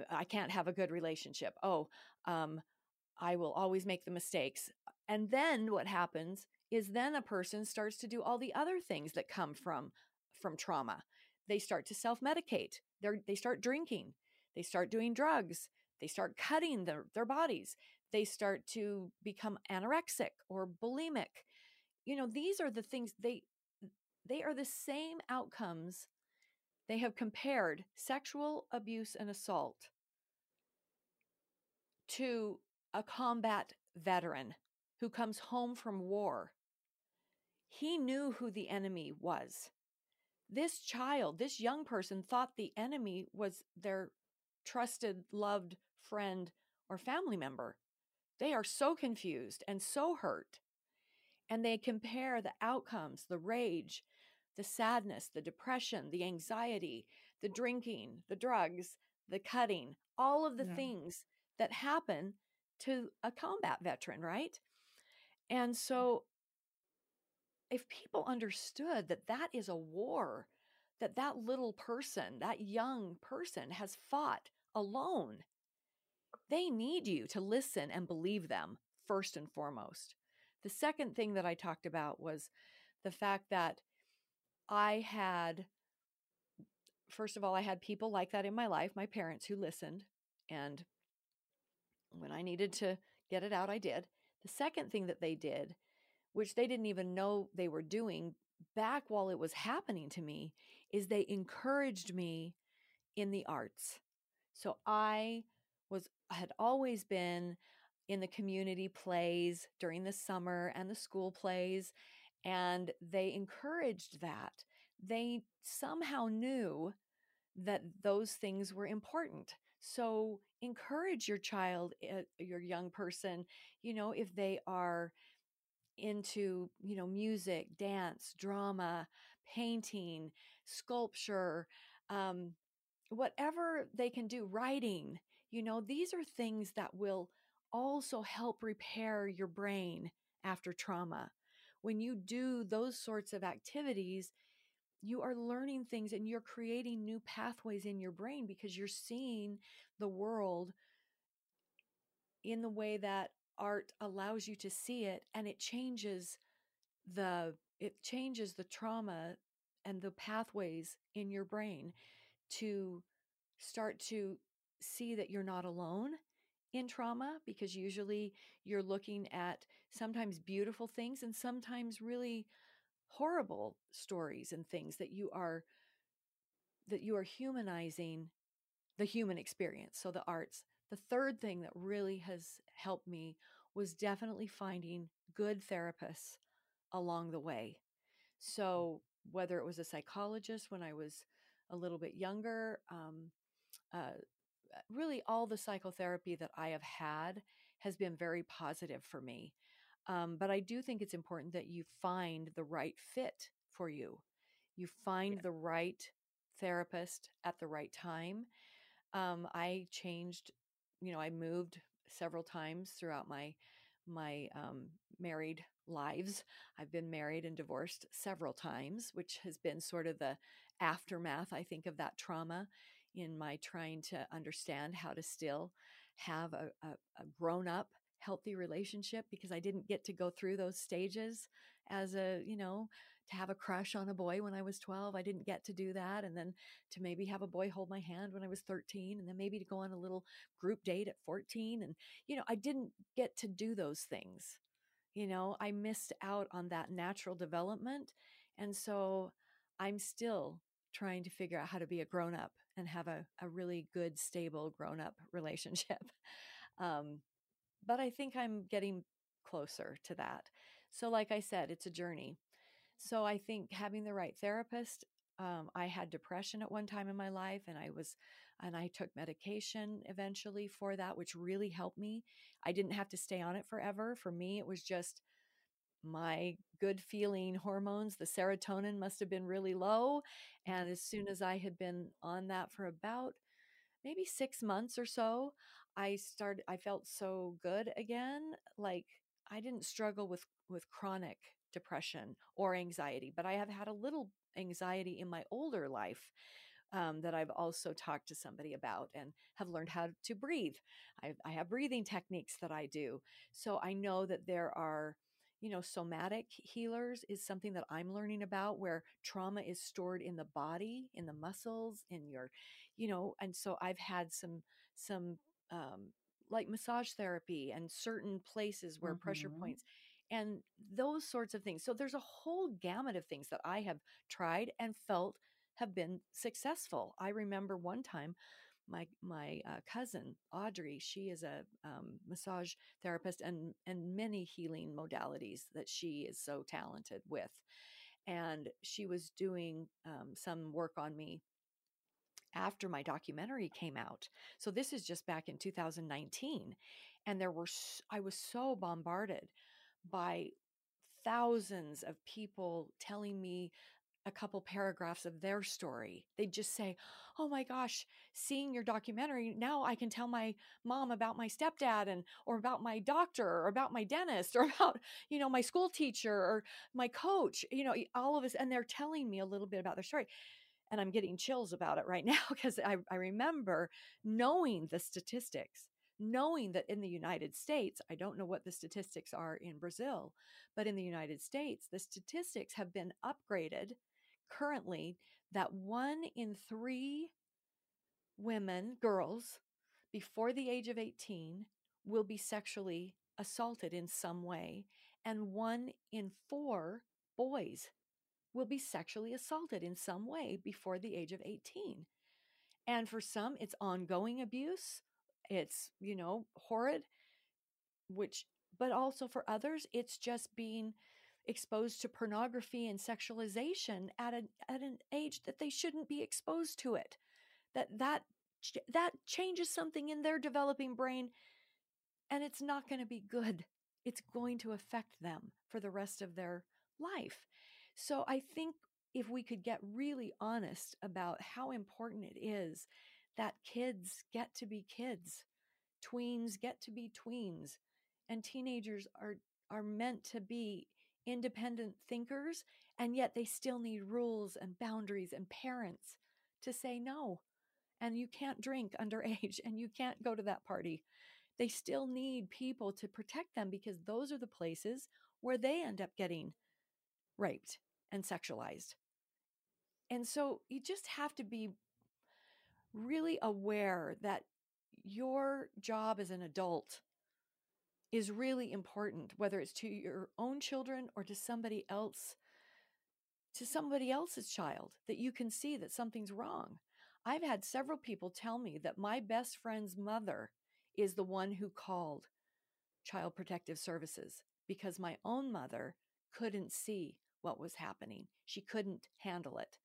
i can't have a good relationship. Oh um, i will always make the mistakes. And then what happens is then a person starts to do all the other things that come from from trauma. They start to self-medicate. They they start drinking. They start doing drugs. They start cutting their, their bodies. They start to become anorexic or bulimic. You know these are the things they they are the same outcomes. They have compared sexual abuse and assault to a combat veteran who comes home from war. He knew who the enemy was. This child, this young person, thought the enemy was their trusted, loved friend or family member. They are so confused and so hurt. And they compare the outcomes, the rage, the sadness, the depression, the anxiety, the drinking, the drugs, the cutting, all of the yeah. things that happen to a combat veteran, right? And so if people understood that that is a war that that little person, that young person has fought alone, they need you to listen and believe them first and foremost. The second thing that I talked about was the fact that I had, first of all, I had people like that in my life, my parents who listened. And when I needed to get it out, I did. The second thing that they did, which they didn't even know they were doing back while it was happening to me, is they encouraged me in the arts. So I was had always been in the community plays during the summer and the school plays and they encouraged that. They somehow knew that those things were important. So encourage your child, eh, your young person, you know, if they are into, you know, music, dance, drama, painting, sculpture, um, whatever they can do, writing, you know, these are things that will also help repair your brain after trauma when you do those sorts of activities, you are learning things and you're creating new pathways in your brain because you're seeing the world in the way that art allows you to see it and it changes the it changes the trauma and the pathways in your brain to start to see that you're not alone in trauma because usually you're looking at sometimes beautiful things and sometimes really horrible stories and things that you are that you are humanizing the human experience so the arts. The third thing that really has helped me was definitely finding good therapists along the way. So whether it was a psychologist when i was a little bit younger um, uh, really all the psychotherapy that I have had has been very positive for me. Um, but I do think it's important that you find the right fit for you. You find yeah. the right therapist at the right time. Um, I changed, you know, I moved several times throughout my my um, married lives. I've been married and divorced several times, which has been sort of the aftermath, I think, of that trauma in my trying to understand how to still have a, a, a grown up healthy relationship because I didn't get to go through those stages as a, you know, to have a crush on a boy when I was 12. I didn't get to do that. And then to maybe have a boy hold my hand when I was 13, and then maybe to go on a little group date at 14. And, you know, I didn't get to do those things. You know, I missed out on that natural development. And so I'm still trying to figure out how to be a grown up and have a, a really good, stable grown up relationship. Um, but I think I'm getting closer to that. So, like I said, it's a journey. So I think having the right therapist, um, I had depression at one time in my life and I was, and I took medication eventually for that, which really helped me. I didn't have to stay on it forever. For me, it was just my good feeling hormones. The serotonin must have been really low. And as soon as I had been on that for about maybe six months or so, I started, I felt so good again. Like I didn't struggle with, with chronic depression or anxiety, but I have had a little anxiety in my older life um, that I've also talked to somebody about and have learned how to breathe. I, I have breathing techniques that I do. So I know that there are you know somatic healers is something that i'm learning about where trauma is stored in the body in the muscles in your you know and so i've had some some um like massage therapy and certain places where mm-hmm. pressure points and those sorts of things so there's a whole gamut of things that i have tried and felt have been successful i remember one time my my uh, cousin Audrey. She is a um, massage therapist and and many healing modalities that she is so talented with. And she was doing um, some work on me after my documentary came out. So this is just back in 2019, and there were I was so bombarded by thousands of people telling me a couple paragraphs of their story. They'd just say, "Oh my gosh, seeing your documentary, now I can tell my mom about my stepdad and or about my doctor or about my dentist or about, you know, my school teacher or my coach, you know, all of us and they're telling me a little bit about their story." And I'm getting chills about it right now because I, I remember knowing the statistics knowing that in the United States, I don't know what the statistics are in Brazil, but in the United States, the statistics have been upgraded currently that one in three women, girls, before the age of 18 will be sexually assaulted in some way, and one in four boys will be sexually assaulted in some way before the age of 18. And for some, it's ongoing abuse. It's, you know, horrid, which, but also for others, it's just being exposed to pornography and sexualization at an at an age that they shouldn't be exposed to it. That that that changes something in their developing brain and it's not going to be good. It's going to affect them for the rest of their life. So i think if we could get really honest about how important it is that kids get to be kids tweens get to be tweens and teenagers are are meant to be independent thinkers, and yet they still need rules and boundaries and parents to say no. And you can't drink underage and you can't go to that party. They still need people to protect them because those are the places where they end up getting raped and sexualized. And so you just have to be really aware that your job as an adult is really important, whether it's to your own children or to somebody else, to somebody else's child, that you can see that something's wrong. I've had several people tell me that my best friend's mother is the one who called Child Protective Services because my own mother couldn't see what was happening. She couldn't handle it,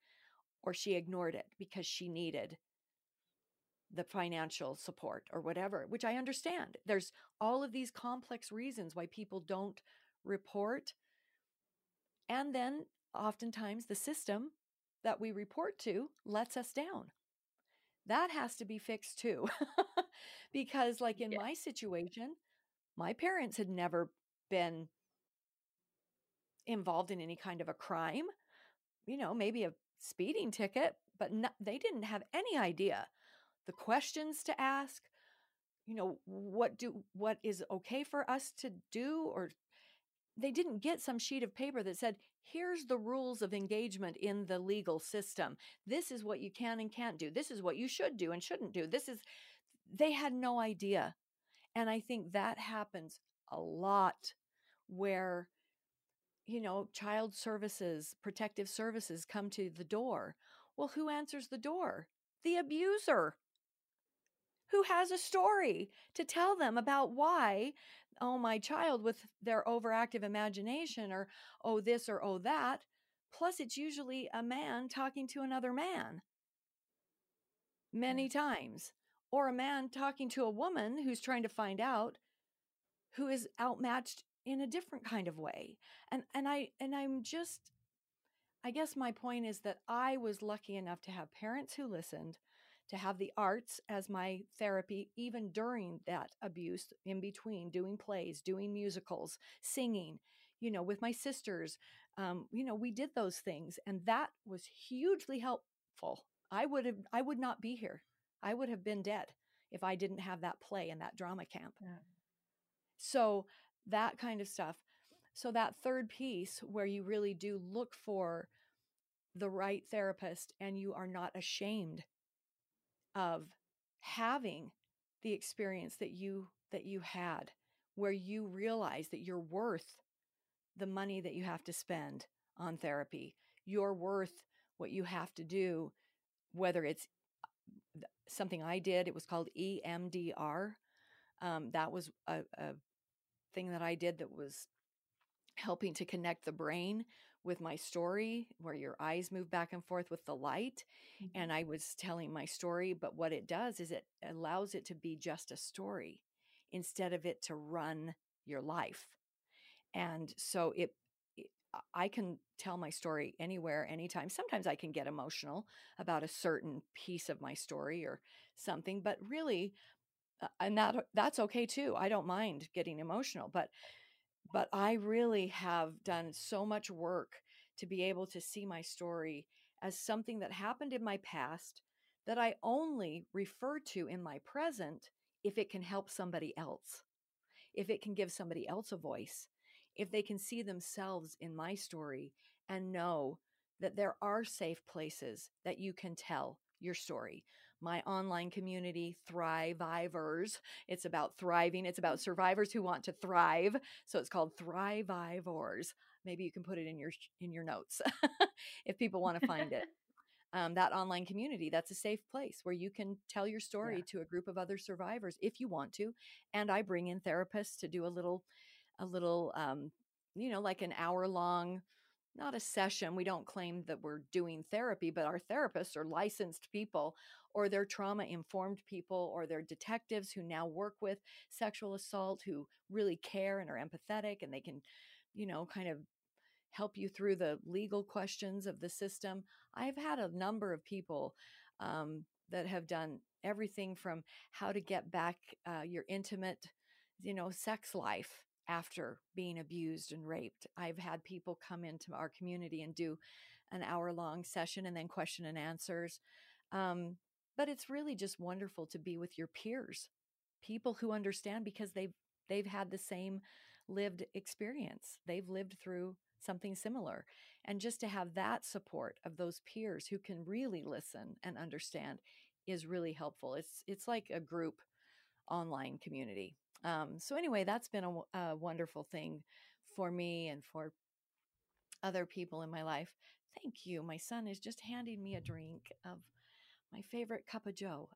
or she ignored it because she needed the financial support or whatever, which I understand. There's all of these complex reasons why people don't report. And then oftentimes the system that we report to lets us down. That has to be fixed too. because, like in yeah. my situation, my parents had never been involved in any kind of a crime, you know, maybe a speeding ticket, but no, they didn't have any idea the questions to ask you know what do what is okay for us to do or they didn't get some sheet of paper that said here's the rules of engagement in the legal system. This is what you can and can't do. This is what you should do and shouldn't do. This is they had no idea. And i think that happens a lot where you know child services protective services come to the door. Well who answers the door? The abuser who has a story to tell them about why, oh, my child with their overactive imagination, or oh, this or oh, that, Plus, it's usually a man talking to another man many times, or a man talking to a woman who's trying to find out who is outmatched in a different kind of way. And and I and I'm just I guess my point is that I was lucky enough to have parents who listened, to have the arts as my therapy, even during that abuse, in between doing plays, doing musicals, singing, you know, with my sisters. Um, you know, we did those things, and that was hugely helpful. I would have, I would not be here. I would have been dead if I didn't have that play and that drama camp. Yeah. So that kind of stuff. So that third piece where you really do look for the right therapist and you are not ashamed of having the experience that you that you had where you realize that you're worth the money that you have to spend on therapy. You're worth what you have to do whether it's something i did it was called emdr um, that was a, a thing that i did that was helping to connect the brain with my story where your eyes move back and forth with the light Mhm. and i was telling my story but what it does is it allows it to be just a story instead of it to run your life. And so it, it i can tell my story anywhere anytime. Sometimes i can get emotional about a certain piece of my story or something but really uh, and that that's okay too. I don't mind getting emotional but but I really have done so much work to be able to see my story as something that happened in my past that I only refer to in my present if it can help somebody else, if it can give somebody else a voice, if they can see themselves in my story and know that there are safe places that you can tell your story. My online community, Thrivivors, it's about thriving. It's about survivors who want to thrive. So it's called Thrivivors. Maybe you can put it in your in your notes if people want to find it. Um, that online community, that's a safe place where you can tell your story Yeah. to a group of other survivors if you want to. And I bring in therapists to do a little, a little, um, you know, like an hour long not a session. We don't claim that we're doing therapy, but our therapists are licensed people or they're trauma informed people or they're detectives who now work with sexual assault who really care and are empathetic and they can, you know, kind of help you through the legal questions of the system. I've had a number of people um, that have done everything from how to get back uh, your intimate, you know, sex life after being abused and raped. I've had people come into our community and do an hour long session and then question and answers. Um, but it's really just wonderful to be with your peers, people who understand because they've they've had the same lived experience. They've lived through something similar. And just to have that support of those peers who can really listen and understand is really helpful. It's it's like a group online community. Um, so anyway, that's been a wonderful thing for me and for other people in my life. Thank you. My son is just handing me a drink of my favorite cup of Joe.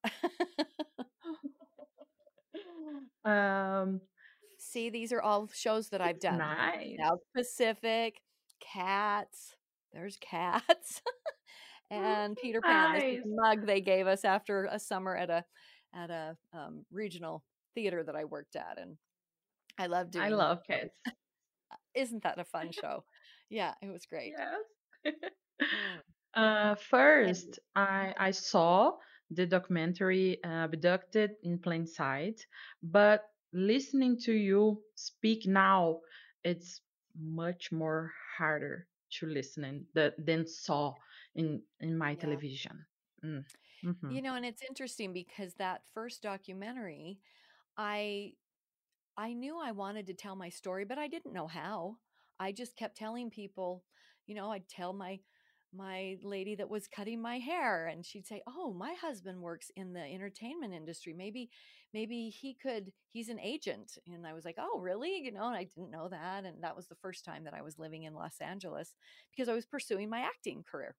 um, See, these are all shows that I've done. nice. South Pacific, cats. There's cats. and Peter Pan. This is the mug they gave us after a summer at a at a um, regional theater that I worked at, and I love doing. I love kids. Isn't that a fun show? Yeah, it was great. Yes. Uh, first, I I saw the documentary uh, Abducted in Plain Sight, but listening to you speak now, it's much more harder to listen in than saw in in my Yeah. television. Mm. mhm. You know, and it's interesting because that first documentary, I I knew I wanted to tell my story, but I didn't know how. I just kept telling people, you know, I'd tell my my lady that was cutting my hair and she'd say, "Oh, my husband works in the entertainment industry. Maybe maybe he could he's an agent." And I was like, "Oh, really?" You know, and I didn't know that and that was the first time that I was living in Los Angeles because I was pursuing my acting career.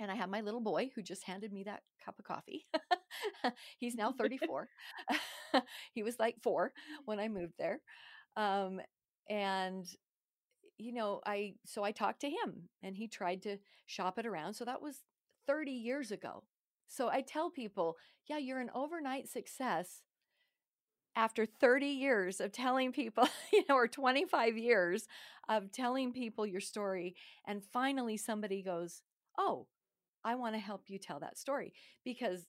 And I had my little boy who just handed me that cup of coffee. He's now 34. he was like 4 when I moved there. Um, and you know, I so I talked to him and he tried to shop it around. So that was 30 years ago. So I tell people, yeah, you're an overnight success after 30 years of telling people, you know, or 25 years of telling people your story. And finally somebody goes, Oh, I want to help you tell that story because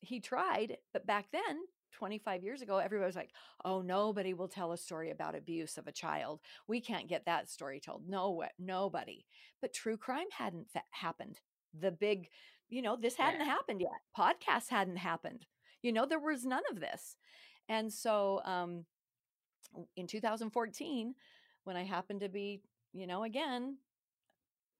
he tried, but back then 25 years ago, everybody was like, oh, nobody will tell a story about abuse of a child. We can't get that story told. No, nobody. But true crime hadn't fa- happened. The big, you know, this hadn't yeah. happened yet. Podcasts hadn't happened. You know, there was none of this. And so um, in 2014, when I happened to be, you know, again,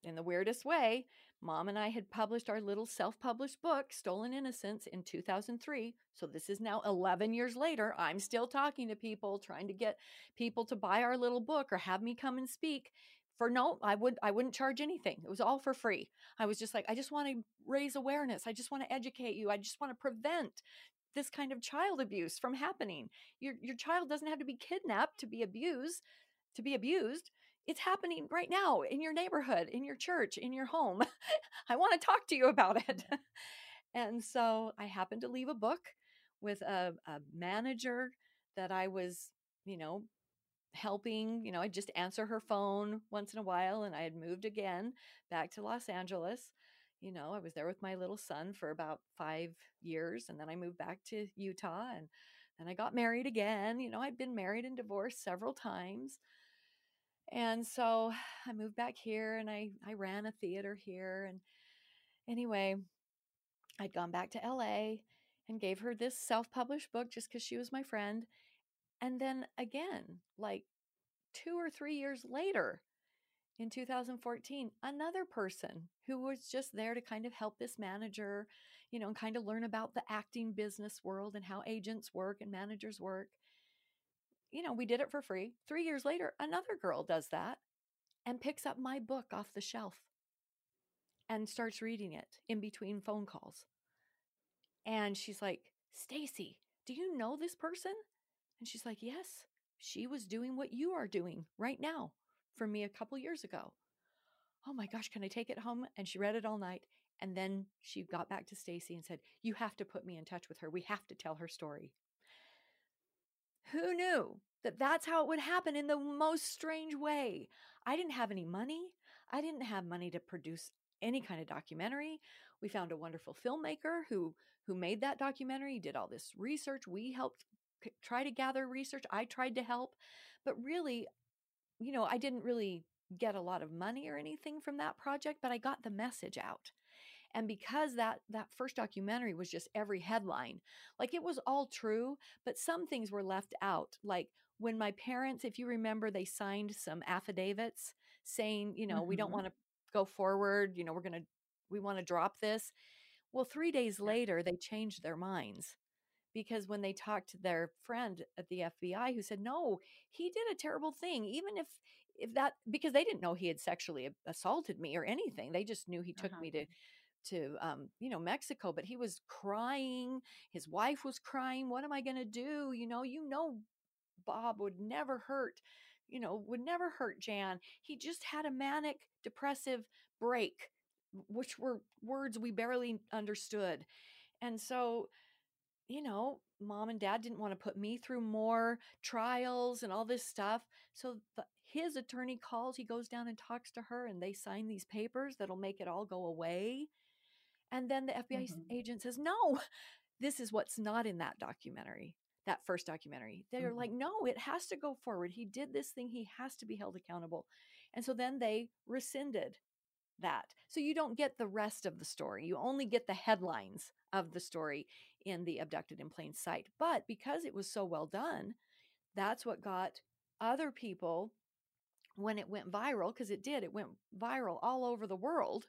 in the weirdest way, Mom and I had published our little self published book, Stolen Innocence, in 2003. So this is now 11 years later. I'm still talking to people, trying to get people to buy our little book or have me come and speak. For no, I would I wouldn't charge anything. It was all for free. I was just like, I just want to raise awareness. I just want to educate you. I just want to prevent this kind of child abuse from happening. Your your child doesn't have to be kidnapped to be abused, to be abused it's happening right now in your neighborhood, in your church, in your home. I want to talk to you about it. Mm-hmm. and so I happened to leave a book with a, a manager that I was, you know, helping. You know, I'd just answer her phone once in a while. And I had moved again back to Los Angeles. You know, I was there with my little son for about five years. And then I moved back to Utah and then I got married again. You know, I'd been married and divorced several times. And so I moved back here and I, I ran a theater here. And anyway, I'd gone back to LA and gave her this self published book just because she was my friend. And then again, like two or three years later, in 2014, another person who was just there to kind of help this manager, you know, and kind of learn about the acting business world and how agents work and managers work you know, we did it for free. Three years later, another girl does that and picks up my book off the shelf and starts reading it in between phone calls. And she's like, Stacy, do you know this person? And she's like, Yes, she was doing what you are doing right now for me a couple years ago. Oh my gosh, can I take it home? And she read it all night. And then she got back to Stacy and said, You have to put me in touch with her. We have to tell her story. Who knew that that's how it would happen in the most strange way? I didn't have any money. I didn't have money to produce any kind of documentary. We found a wonderful filmmaker who who made that documentary, did all this research. We helped try to gather research. I tried to help, but really, you know, I didn't really get a lot of money or anything from that project, but I got the message out and because that that first documentary was just every headline like it was all true but some things were left out like when my parents if you remember they signed some affidavits saying you know mm-hmm. we don't mm-hmm. want to go forward you know we're going to we want to drop this well 3 days later they changed their minds because when they talked to their friend at the FBI who said no he did a terrible thing even if if that because they didn't know he had sexually assaulted me or anything they just knew he took uh-huh. me to to um, you know Mexico, but he was crying. His wife was crying. What am I going to do? You know, you know, Bob would never hurt. You know, would never hurt Jan. He just had a manic depressive break, which were words we barely understood, and so. You know, mom and dad didn't want to put me through more trials and all this stuff. So the, his attorney calls, he goes down and talks to her, and they sign these papers that'll make it all go away. And then the FBI mm-hmm. agent says, no, this is what's not in that documentary, that first documentary. They're mm-hmm. like, no, it has to go forward. He did this thing, he has to be held accountable. And so then they rescinded that. So you don't get the rest of the story. You only get the headlines of the story in the Abducted in Plain Sight. But because it was so well done, that's what got other people when it went viral, because it did, it went viral all over the world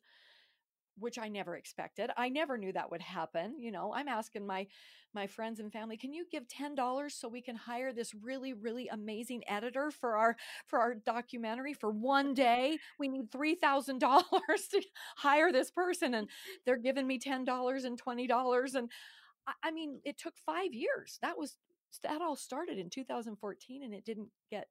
which I never expected. I never knew that would happen. You know, I'm asking my my friends and family, can you give $10 so we can hire this really really amazing editor for our for our documentary for one day? We need $3,000 to hire this person and they're giving me $10 and $20 and I, mean, it took 5 years. That was that all started in 2014 and it didn't get,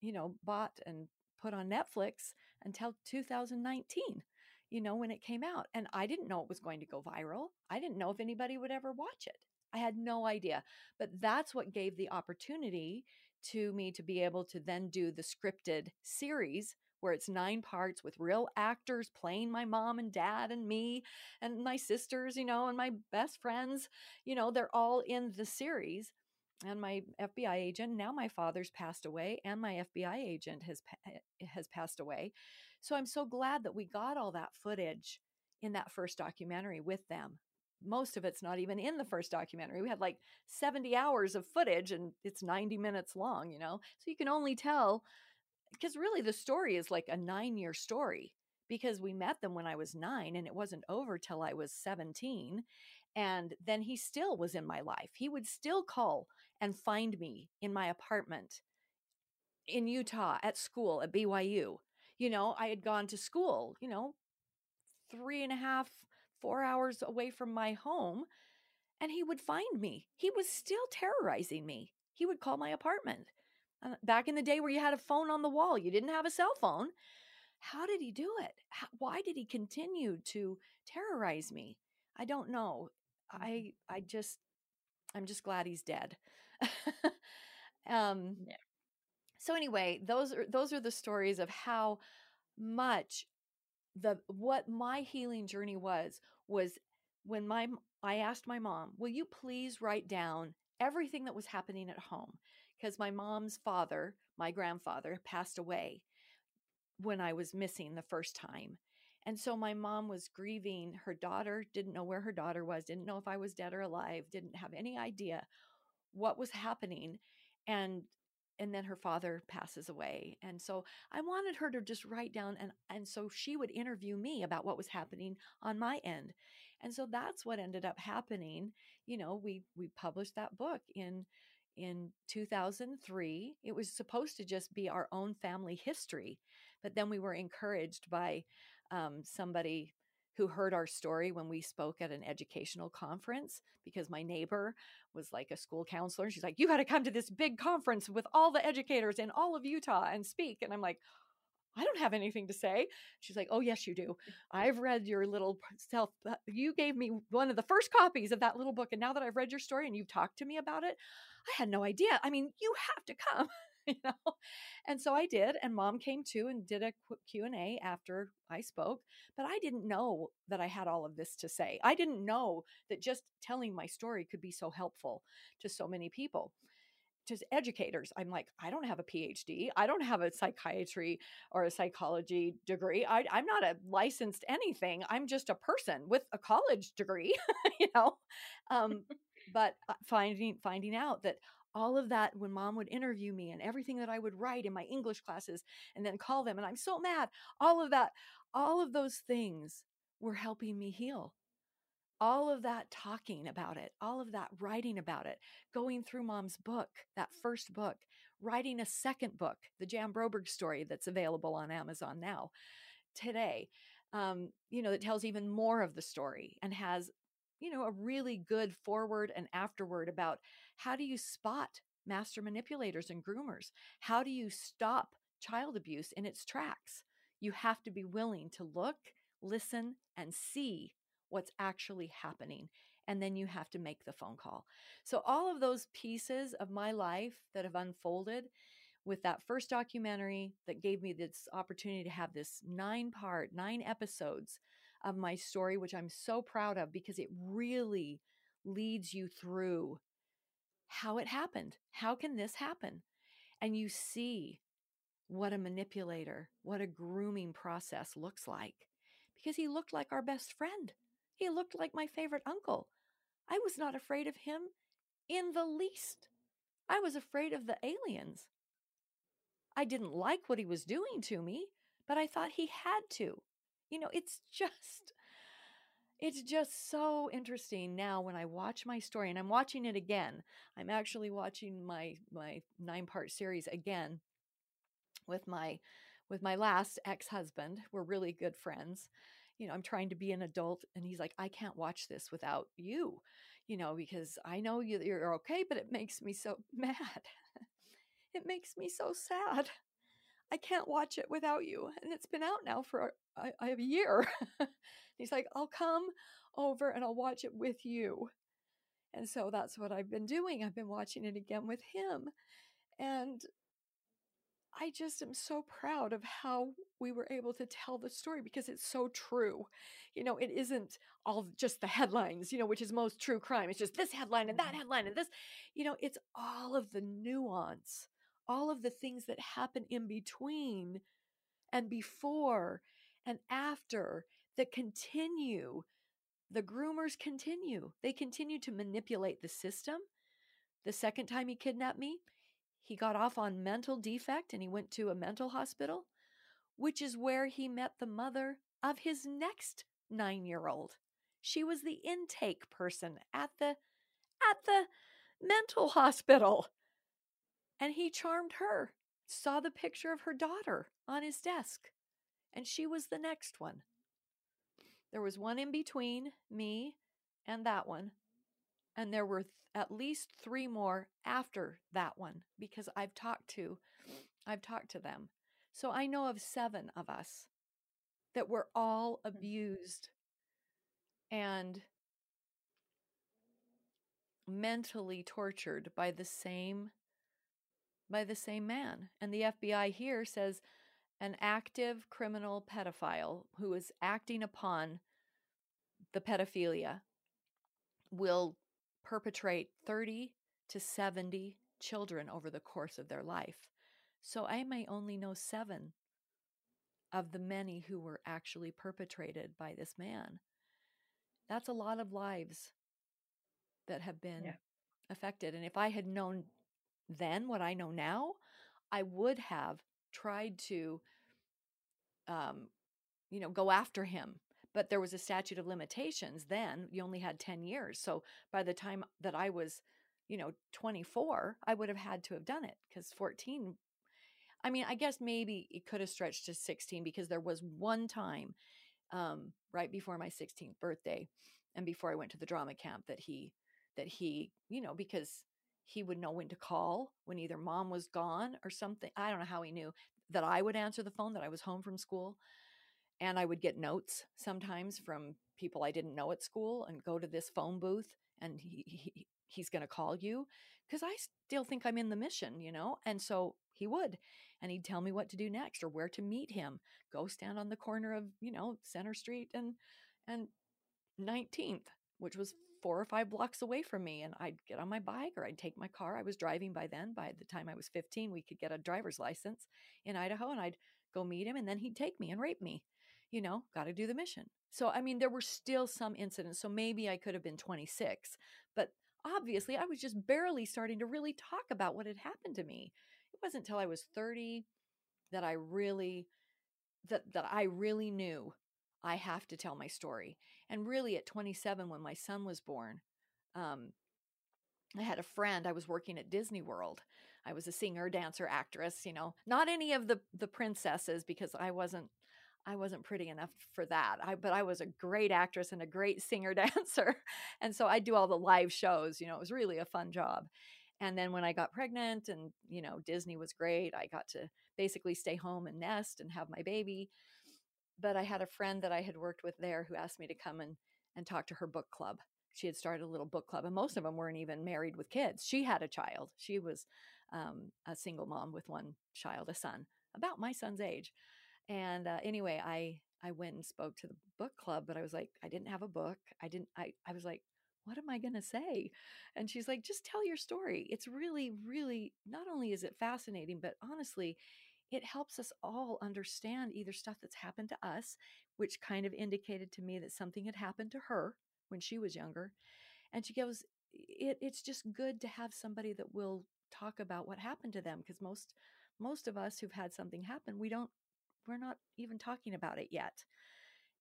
you know, bought and put on Netflix until 2019, you know, when it came out. And I didn't know it was going to go viral. I didn't know if anybody would ever watch it. I had no idea. But that's what gave the opportunity to me to be able to then do the scripted series where it's nine parts with real actors playing my mom and dad and me and my sisters, you know, and my best friends. You know, they're all in the series. And my FBI agent, now my father's passed away, and my FBI agent has eh, has passed away. So I'm so glad that we got all that footage in that first documentary with them. Most of it's not even in the first documentary. We had like 70 hours of footage and it's 90 minutes long, you know? So you can only tell because really the story is like a nine year story because we met them when I was nine and it wasn't over till I was 17. And then he still was in my life. He would still call and find me in my apartment in Utah at school at BYU. You know, I had gone to school, you know, three and a half, four hours away from my home, and he would find me. He was still terrorizing me. He would call my apartment uh, back in the day where you had a phone on the wall, you didn't have a cell phone. How did he do it? How, why did he continue to terrorize me? I don't know. Mm-hmm. I I just I'm just glad he's dead. um yeah. So anyway, those are those are the stories of how much the what my healing journey was was when my I asked my mom, "Will you please write down everything that was happening at home?" because my mom's father, my grandfather, passed away when I was missing the first time. And so my mom was grieving her daughter, didn't know where her daughter was, didn't know if I was dead or alive, didn't have any idea what was happening. And and then her father passes away. And so I wanted her to just write down and and so she would interview me about what was happening on my end. And so that's what ended up happening. You know, we we published that book in in 2003. It was supposed to just be our own family history, but then we were encouraged by um, somebody who heard our story when we spoke at an educational conference because my neighbor was like a school counselor. She's like, You got to come to this big conference with all the educators in all of Utah and speak. And I'm like, I don't have anything to say. She's like, Oh, yes, you do. I've read your little self. Uh, you gave me one of the first copies of that little book. And now that I've read your story and you've talked to me about it, I had no idea. I mean, you have to come. you know? And so i did and mom came too and did a q&a after i spoke but i didn't know that i had all of this to say. I didn't know that just telling my story could be so helpful to so many people. To educators i'm like i don't have a phd i don't have a psychiatry or a psychology degree I, i'm not a licensed anything i'm just a person with a college degree you know? Um, but uh, finding finding out that all of that when mom would interview me and everything that i would write in my english classes and then call them and i'm so mad. All of that all of those things were helping me heal. All of that talking about it, all of that writing about it, going through mom's book, that first book, writing a second book, the Jan Broberg story that's available on Amazon now today, um, you know, that tells even more of the story and has, you know, a really good forward and afterward about how do you spot master manipulators and groomers? How do you stop child abuse in its tracks? You have to be willing to look, listen, and see what's actually happening. And then you have to make the phone call. So, all of those pieces of my life that have unfolded with that first documentary that gave me this opportunity to have this nine part, nine episodes of my story, which I'm so proud of because it really leads you through how it happened. How can this happen? And you see what a manipulator, what a grooming process looks like because he looked like our best friend. He looked like my favorite uncle. I was not afraid of him in the least. I was afraid of the aliens. I didn't like what he was doing to me, but I thought he had to. You know, it's just it's just so interesting now when I watch my story and I'm watching it again. I'm actually watching my my nine-part series again with my with my last ex-husband. We're really good friends you know, I'm trying to be an adult. And he's like, I can't watch this without you, you know, because I know you, you're okay, but it makes me so mad. it makes me so sad. I can't watch it without you. And it's been out now for a, a, a year. he's like, I'll come over and I'll watch it with you. And so that's what I've been doing. I've been watching it again with him. And I just am so proud of how we were able to tell the story because it's so true. You know, it isn't all just the headlines, you know, which is most true crime. It's just this headline and that Mm-hmm. headline and this, you know, it's all of the nuance, all of the things that happen in between and before and after that continue. The groomers continue. They continue to manipulate the system. The second time he kidnapped me, he got off on mental defect and he went to a mental hospital, which is where he met the mother of his next 9-year-old. She was the intake person at the at the mental hospital. And he charmed her. Saw the picture of her daughter on his desk. And she was the next one. There was one in between me and that one. And there were th- at least three more after that one because I've talked to I've talked to them. So I know of 7 of us that were all hmm. abused and mentally tortured by the same by the same man. And the FBI here says an active criminal pedophile who is acting upon the pedophilia will perpetrate 30 to 70 children over the course of their life. So I may only know 7 of the many who were actually perpetrated by this man. That's a lot of lives that have been Yeah. affected. And if I had known then what I know now, I would have tried to, um, you know, go after him. But there was a statute of limitations then. You only had 10 years. So by the time that I was, you know, 24, I would have had to have done it because 14. I mean, I guess maybe it could have stretched to 16 because there was one time um, right before my 16th birthday and before I went to the drama camp that he, that he, you know, because he would know when to call when either mom was gone or something. I don't know how he knew that I would answer the phone, that I was home from school. And I would get notes sometimes from people I didn't know at school and go to this phone booth and he, he he's going to call you because I still think I'm in the mission, you know? And so he would and he'd tell me what to do next or where to meet him. Go stand on the corner of, you know, Center Street and and 19th, which was four or five blocks away from me. And I'd get on my bike or I'd take my car. I was driving by then. By the time I was 15, we could get a driver's license in Idaho and I'd go meet him and then he'd take me and rape me. You know, got to do the mission. So, I mean, there were still some incidents. So maybe I could have been 26, but obviously I was just barely starting to really talk about what had happened to me. It wasn't until I was 30 that I really that that I really knew I have to tell my story. And really at 27 when my son was born, um, I had a friend. I was working at Disney World. I was a singer, dancer, actress, you know, not any of the the princesses because I wasn't I wasn't pretty enough for that. I but I was a great actress and a great singer dancer. And so I do all the live shows, you know, it was really a fun job. And then when I got pregnant and, you know, Disney was great, I got to basically stay home and nest and have my baby. But I had a friend that I had worked with there who asked me to come and and talk to her book club. She had started a little book club, and most of them weren't even married with kids. She had a child. She was um, a single mom with one child, a son, about my son's age. And uh, anyway, I I went and spoke to the book club, but I was like, I didn't have a book. I didn't. I I was like, what am I going to say? And she's like, just tell your story. It's really, really. Not only is it fascinating, but honestly, it helps us all understand either stuff that's happened to us, which kind of indicated to me that something had happened to her when she was younger. And she goes, it, it's just good to have somebody that will talk about what happened to them because most most of us who've had something happen, we don't we're not even talking about it yet.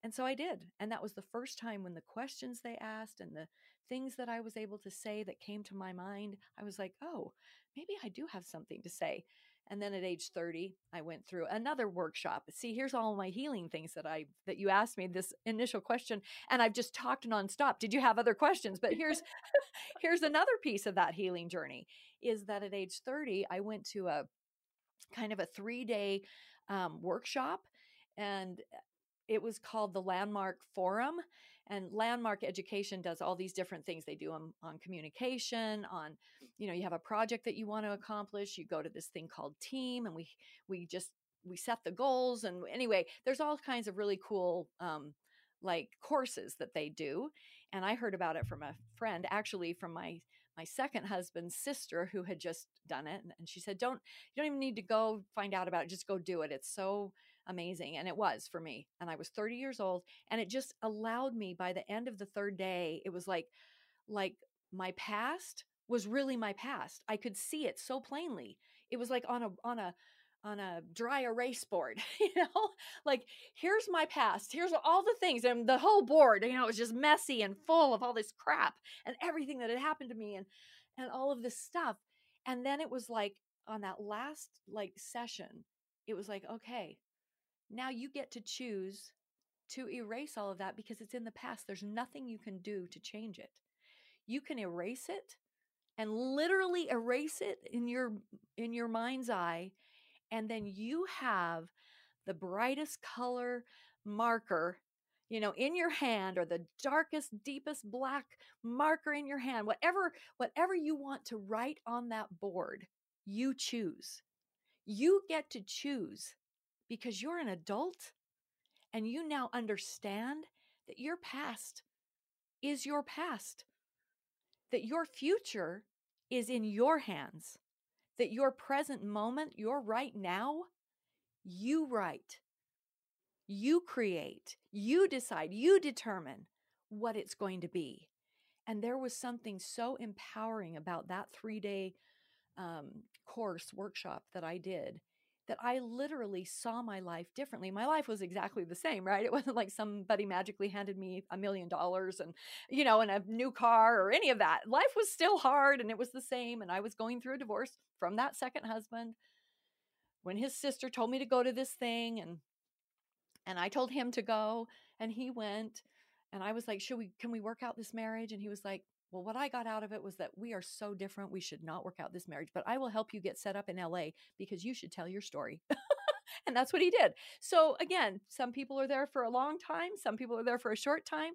And so I did. And that was the first time when the questions they asked and the things that I was able to say that came to my mind, I was like, oh, maybe I do have something to say. And then at age 30, I went through another workshop. See, here's all my healing things that I that you asked me this initial question and I've just talked nonstop. Did you have other questions? But here's here's another piece of that healing journey is that at age 30, I went to a kind of a three day um, workshop. And it was called the Landmark Forum. And Landmark Education does all these different things. They do them on communication, on, you know, you have a project that you want to accomplish. You go to this thing called Team, and we we just we set the goals. And anyway, there's all kinds of really cool um, like courses that they do. And I heard about it from a friend, actually from my my second husband's sister who had just done it and she said don't you don't even need to go find out about it just go do it it's so amazing and it was for me and i was 30 years old and it just allowed me by the end of the third day it was like like my past was really my past. I could see it so plainly. It was like on a on a on a dry erase board, you know, like here's my past, here's all the things, and the whole board, you know, it was just messy and full of all this crap and everything that had happened to me and and all of this stuff. And then it was like on that last like session, it was like, okay, now you get to choose to erase all of that because it's in the past. There's nothing you can do to change it. You can erase it and literally erase it in your in your mind's eye and then you have the brightest color marker you know in your hand or the darkest deepest black marker in your hand whatever whatever you want to write on that board you choose you get to choose because you're an adult and you now understand that your past is your past that your future is in your hands that your present moment, your right now, you write, you create, you decide, you determine what it's going to be. And there was something so empowering about that three day um, course workshop that I did that I literally saw my life differently. My life was exactly the same, right? It wasn't like somebody magically handed me a million dollars and, you know, and a new car or any of that. Life was still hard and it was the same. And I was going through a divorce from that second husband when his sister told me to go to this thing and and I told him to go and he went and I was like, "Should we can we work out this marriage?" And he was like, well, what I got out of it was that we are so different. We should not work out this marriage, but I will help you get set up in LA because you should tell your story. and that's what he did. So, again, some people are there for a long time, some people are there for a short time.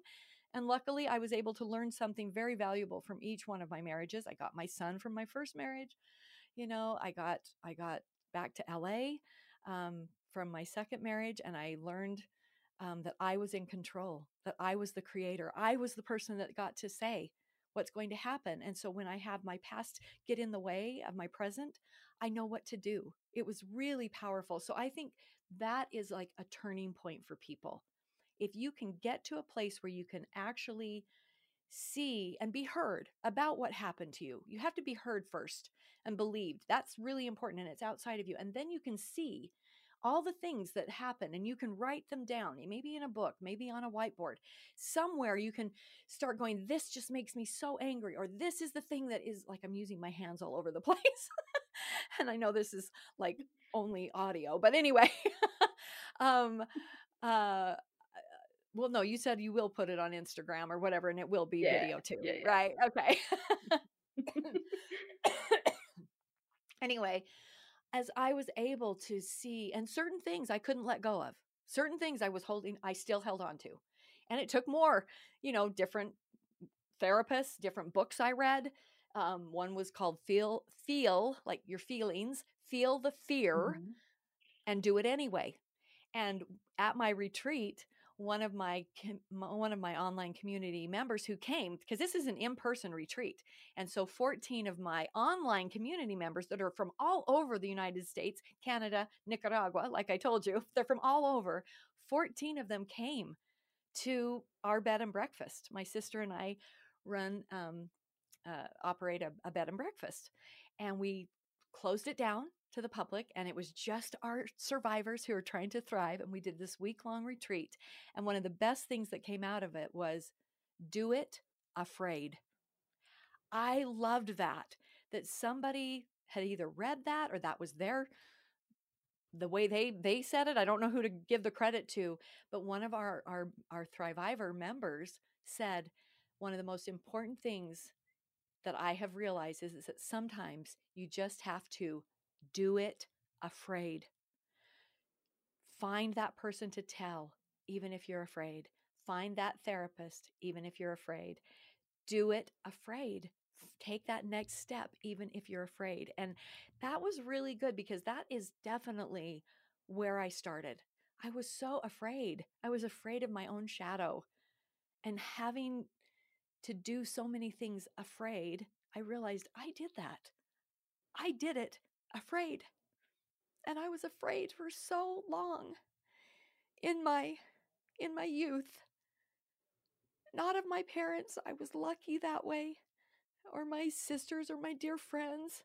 And luckily, I was able to learn something very valuable from each one of my marriages. I got my son from my first marriage. You know, I got I got back to LA um, from my second marriage, and I learned um, that I was in control, that I was the creator, I was the person that got to say, what's going to happen. And so when I have my past get in the way of my present, I know what to do. It was really powerful. So I think that is like a turning point for people. If you can get to a place where you can actually see and be heard about what happened to you, you have to be heard first and believed. That's really important and it's outside of you. And then you can see all the things that happen and you can write them down maybe in a book maybe on a whiteboard. Somewhere you can start going this just makes me so angry or this is the thing that is like i'm using my hands all over the place. And i know this is like only audio but anyway um uh well no you said you will put it on instagram or whatever and it will be yeah, video too yeah, yeah. right? Okay. Anyway as I was able to see, and certain things I couldn't let go of, certain things I was holding, I still held on to. And it took more, you know, different therapists, different books I read. Um, one was called Feel, Feel, like your feelings, Feel the Fear mm-hmm. and Do It Anyway. And at my retreat, one of my one of my online community members who came because this is an in-person retreat and so 14 of my online community members that are from all over the United States, Canada, Nicaragua, like I told you, they're from all over. 14 of them came to our bed and breakfast. My sister and I run um, uh, operate a, a bed and breakfast and we closed it down to the public and it was just our survivors who were trying to thrive and we did this week long retreat and one of the best things that came out of it was do it afraid. I loved that that somebody had either read that or that was their the way they they said it i don't know who to give the credit to but one of our our our Thrivivor members said one of the most important things that i have realized is, is that sometimes you just have to do it afraid. Find that person to tell, even if you're afraid. Find that therapist, even if you're afraid. Do it afraid. Take that next step, even if you're afraid. And that was really good because that is definitely where I started. I was so afraid. I was afraid of my own shadow. And having to do so many things afraid, I realized I did that. I did it afraid. And I was afraid for so long in my in my youth. Not of my parents, I was lucky that way, or my sisters or my dear friends,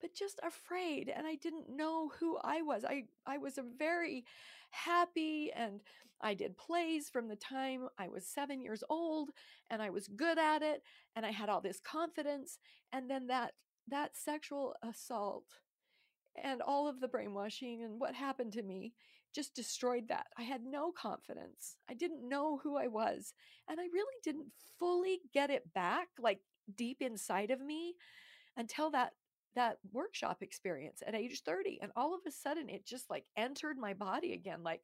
but just afraid and I didn't know who I was. I I was a very happy and I did plays from the time I was 7 years old and I was good at it and I had all this confidence and then that that sexual assault and all of the brainwashing and what happened to me just destroyed that. I had no confidence. I didn't know who I was. And I really didn't fully get it back, like deep inside of me, until that that workshop experience at age 30 and all of a sudden it just like entered my body again like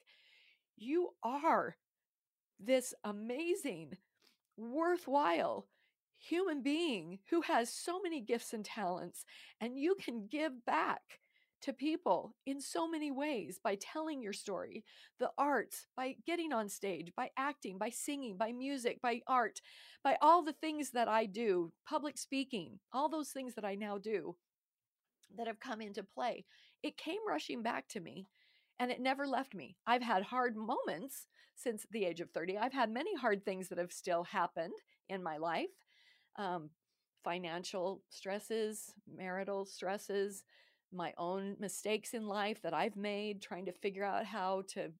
you are this amazing worthwhile human being who has so many gifts and talents and you can give back to people in so many ways by telling your story, the arts, by getting on stage, by acting, by singing, by music, by art, by all the things that I do, public speaking, all those things that I now do that have come into play. It came rushing back to me and it never left me. I've had hard moments since the age of 30. I've had many hard things that have still happened in my life um, financial stresses, marital stresses, my own mistakes in life that I've made trying to figure out how to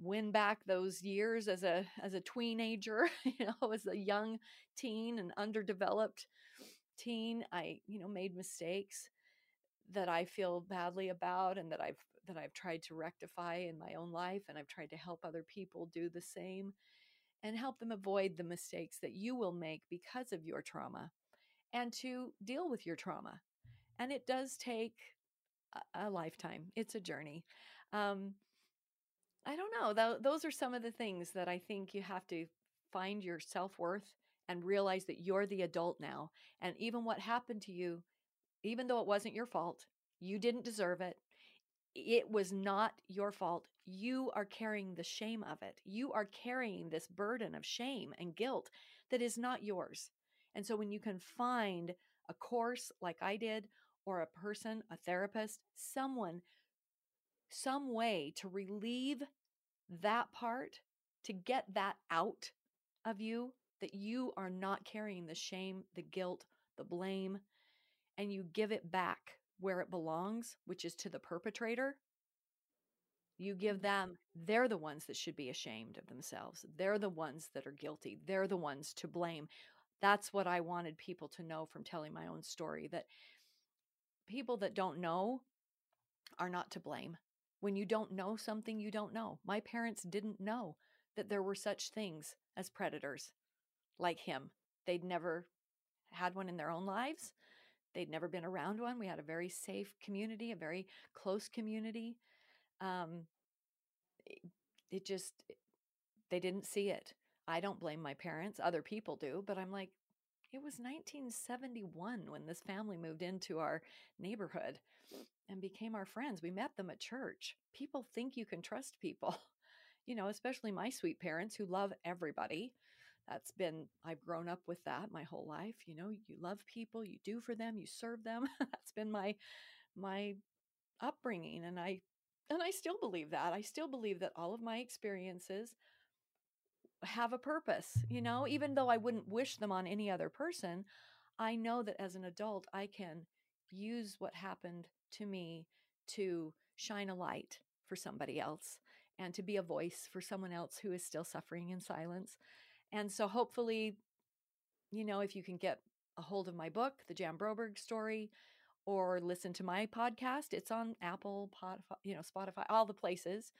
win back those years as a as a teenager, you know, as a young teen and underdeveloped teen, I, you know, made mistakes that I feel badly about and that I've that I've tried to rectify in my own life and I've tried to help other people do the same and help them avoid the mistakes that you will make because of your trauma and to deal with your trauma and it does take a, a lifetime. It's a journey. Um, I don't know. Th- those are some of the things that I think you have to find your self worth and realize that you're the adult now. And even what happened to you, even though it wasn't your fault, you didn't deserve it. It was not your fault. You are carrying the shame of it. You are carrying this burden of shame and guilt that is not yours. And so when you can find a course like I did, or a person, a therapist, someone, some way to relieve that part, to get that out of you, that you are not carrying the shame, the guilt, the blame, and you give it back where it belongs, which is to the perpetrator. You give mm-hmm. them, they're the ones that should be ashamed of themselves. They're the ones that are guilty. They're the ones to blame. That's what I wanted people to know from telling my own story that people that don't know are not to blame. When you don't know something, you don't know. My parents didn't know that there were such things as predators like him. They'd never had one in their own lives. They'd never been around one. We had a very safe community, a very close community. Um, it, it just, they didn't see it. I don't blame my parents. Other people do, but I'm like, it was 1971 when this family moved into our neighborhood and became our friends. We met them at church. People think you can trust people, you know, especially my sweet parents who love everybody. That's been, I've grown up with that my whole life. You know, you love people, you do for them, you serve them. That's been my, my upbringing. And I, and I still believe that. I still believe that all of my experiences have a purpose, you know, even though I wouldn't wish them on any other person, I know that as an adult, I can use what happened to me to shine a light for somebody else and to be a voice for someone else who is still suffering in silence. And so hopefully, you know, if you can get a hold of my book, The Jan Broberg Story, or listen to my podcast, it's on Apple, Spotify, you know, Spotify, all the places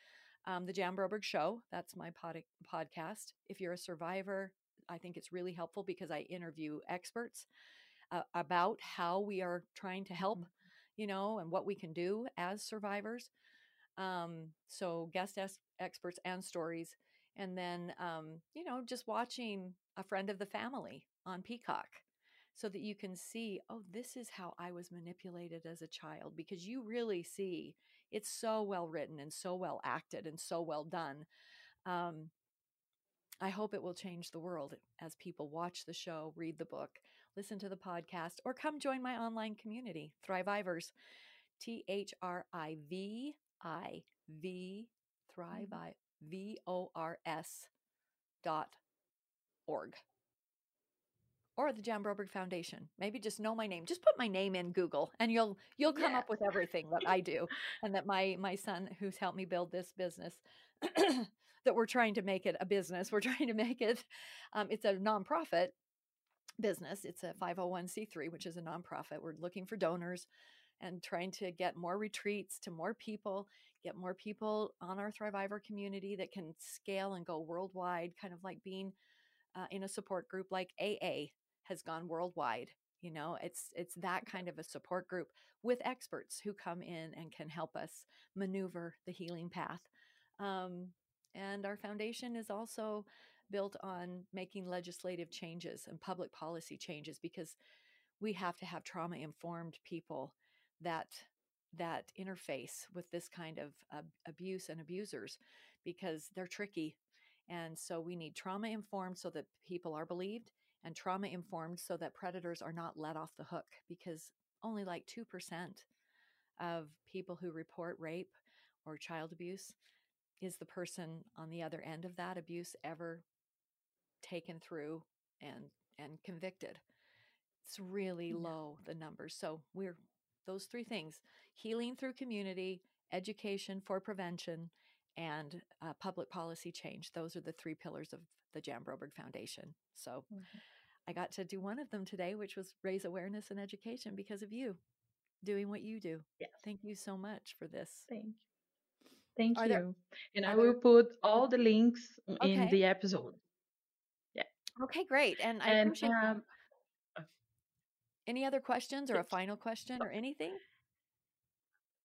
um, the Jan Broberg Show. That's my pod- podcast. If you're a survivor, I think it's really helpful because I interview experts uh, about how we are trying to help, mm-hmm. you know, and what we can do as survivors. Um, so guest es- experts and stories, and then um, you know, just watching a friend of the family on Peacock so that you can see, oh, this is how I was manipulated as a child because you really see it's so well written and so well acted and so well done. Um, I hope it will change the world as people watch the show, read the book, listen to the podcast, or come join my online community, Thrivivors. T H R I V I V Thrive V O R S dot org or the Jan Broberg Foundation. Maybe just know my name. Just put my name in Google and you'll you'll come up with everything that I do and that my my son who's helped me build this business that we're trying to make it a business. We're trying to make it um, it's a nonprofit business. It's a 501c3, which is a nonprofit. We're looking for donors and trying to get more retreats to more people, get more people on our Thrivivor community that can scale and go worldwide, kind of like being uh, in a support group like AA has gone worldwide. You know, it's it's that kind of a support group with experts who come in and can help us maneuver the healing path. Um, and our foundation is also built on making legislative changes and public policy changes because we have to have trauma informed people that that interface with this kind of uh, abuse and abusers because they're tricky and so we need trauma informed so that people are believed and trauma informed so that predators are not let off the hook because only like 2% of people who report rape or child abuse is the person on the other end of that abuse ever taken through and and convicted it's really yeah. low the numbers so we're those three things healing through community education for prevention and uh, public policy change those are the three pillars of the jan broberg foundation so mm-hmm. I got to do one of them today, which was raise awareness and education because of you doing what you do. Yes. Thank you so much for this. Thank you. Thank are you. There, and I will there... put all the links okay. in the episode. Yeah. Okay, great. And I appreciate um, any other questions or a final question or anything?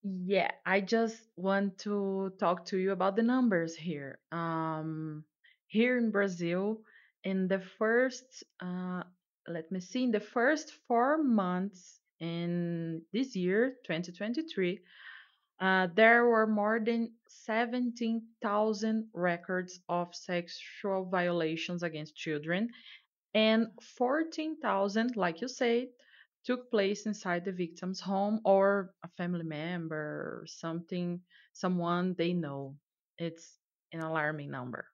Yeah, I just want to talk to you about the numbers here. Um, here in Brazil, in the first uh, let me see in the first four months in this year 2023 uh, there were more than 17,000 records of sexual violations against children and 14,000 like you said took place inside the victim's home or a family member or something someone they know. It's an alarming number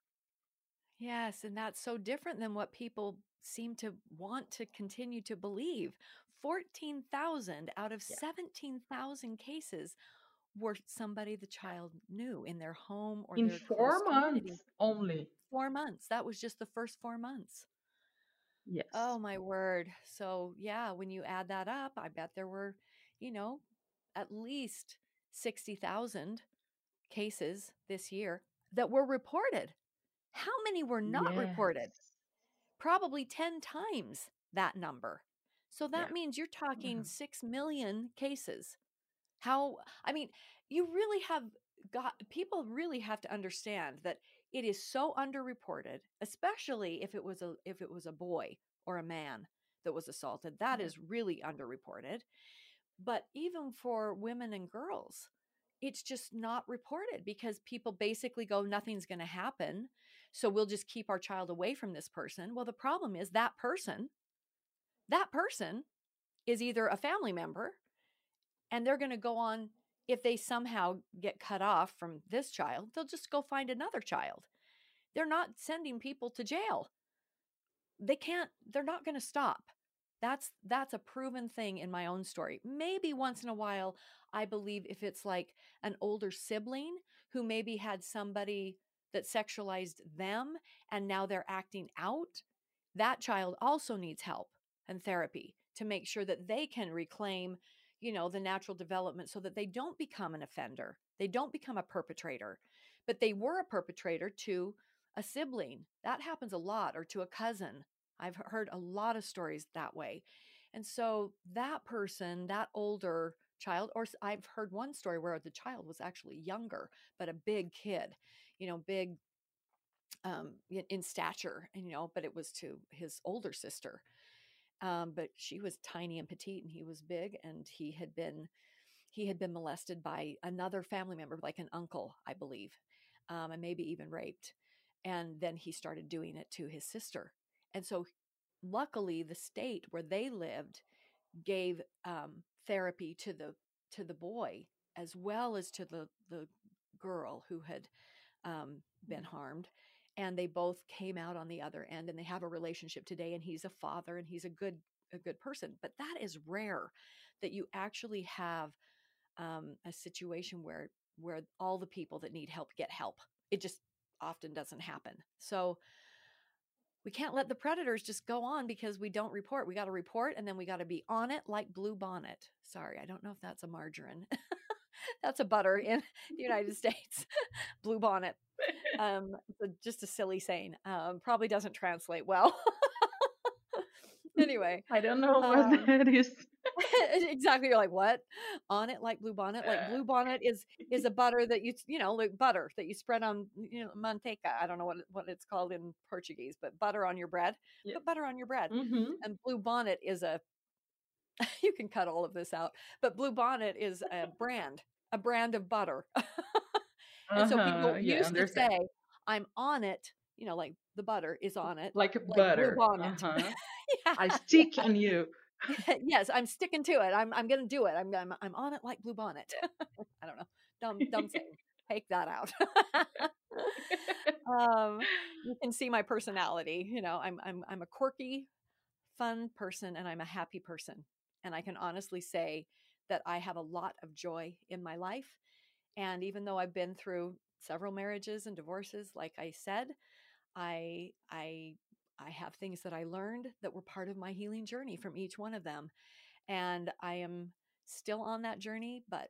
Yes, and that's so different than what people seem to want to continue to believe. 14,000 out of Yeah. 17,000 cases were somebody the child knew in their home or In their four close community. months only. Four months. That was just the first four months. Oh yes. Oh my word. So, yeah, when you add that up, I bet there were, you know, at least 60,000 cases this year that were reported. How many were not reported? Probably 10 times that number. So that Yeah. means you're talking Mhm. 6 million cases. How, I mean, you really have got, people really have to understand that it is so underreported, especially if it was a, if it was a boy or a man that was assaulted. That is really underreported. But even for women and girls, it's just not reported because people basically go, nothing's going to happen. So we'll just keep our child away from this person. Well, the problem is that person, that person is either a family member and they're going to go on, if they somehow get cut off from this child, they'll just go find another child. They're not sending people to jail. They can't, they're not going to stop. That's that's a proven thing in my own story. Maybe once in a while I believe if it's like an older sibling who maybe had somebody that sexualized them and now they're acting out, that child also needs help and therapy to make sure that they can reclaim, you know, the natural development so that they don't become an offender. They don't become a perpetrator, but they were a perpetrator to a sibling. That happens a lot or to a cousin I've heard a lot of stories that way. And so that person, that older child or I've heard one story where the child was actually younger but a big kid you know big um in, stature and you know but it was to his older sister um but she was tiny and petite and he was big and he had been he had been molested by another family member like an uncle i believe um, and maybe even raped and then he started doing it to his sister and so luckily the state where they lived gave um, therapy to the to the boy as well as to the the girl who had um, been harmed and they both came out on the other end and they have a relationship today and he's a father and he's a good a good person but that is rare that you actually have um, a situation where where all the people that need help get help it just often doesn't happen so we can't let the predators just go on because we don't report. We got to report and then we got to be on it like Blue Bonnet. Sorry, I don't know if that's a margarine. that's a butter in the United States. Blue Bonnet. Um, just a silly saying. Um, probably doesn't translate well. anyway, I don't know what Um, that is. exactly. You're like, what? On it like blue bonnet? Like blue bonnet is is a butter that you you know like butter that you spread on you know manteca. I don't know what what it's called in Portuguese, but butter on your bread. Yeah. Put butter on your bread. hmm And blue bonnet is a you can cut all of this out, but blue bonnet is a brand, a brand of butter. and so people Uh-huh, yeah, used to say, "I'm on it." You know, like the butter is on it. like blue butter. bonnet. Uh-huh. Yeah. I stick on you. yes, I'm sticking to it. I'm I'm gonna do it. I'm I'm, I'm on it like blue bonnet. I don't know. Dumb dumb saying. Take that out. um, you can see my personality. You know, I'm I'm I'm a quirky, fun person, and I'm a happy person. And I can honestly say that I have a lot of joy in my life. And even though I've been through several marriages and divorces, like I said, I I I have things that I learned that were part of my healing journey from each one of them. And I am still on that journey, but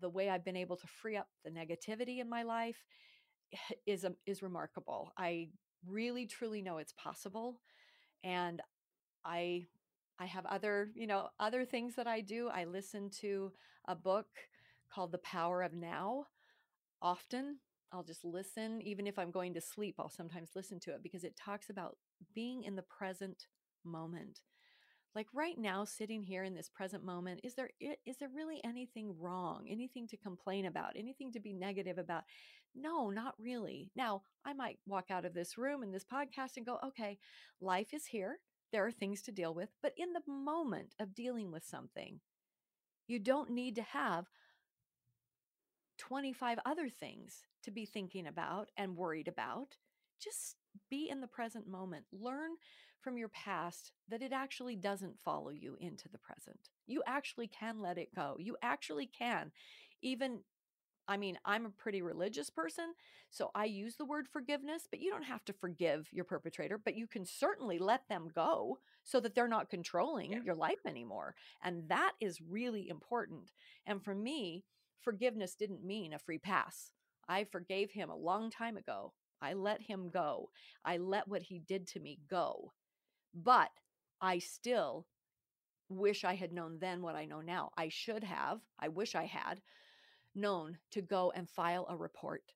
the way I've been able to free up the negativity in my life is a, is remarkable. I really truly know it's possible and I I have other, you know, other things that I do. I listen to a book called The Power of Now often. I'll just listen even if I'm going to sleep. I'll sometimes listen to it because it talks about being in the present moment. Like right now sitting here in this present moment, is there is there really anything wrong? Anything to complain about? Anything to be negative about? No, not really. Now, I might walk out of this room and this podcast and go, "Okay, life is here. There are things to deal with, but in the moment of dealing with something, you don't need to have 25 other things to be thinking about and worried about. Just be in the present moment. Learn from your past that it actually doesn't follow you into the present. You actually can let it go. You actually can. Even, I mean, I'm a pretty religious person, so I use the word forgiveness, but you don't have to forgive your perpetrator, but you can certainly let them go so that they're not controlling Yeah. your life anymore. And that is really important. And for me, forgiveness didn't mean a free pass. I forgave him a long time ago. I let him go. I let what he did to me go. But I still wish I had known then what I know now. I should have, I wish I had known to go and file a report.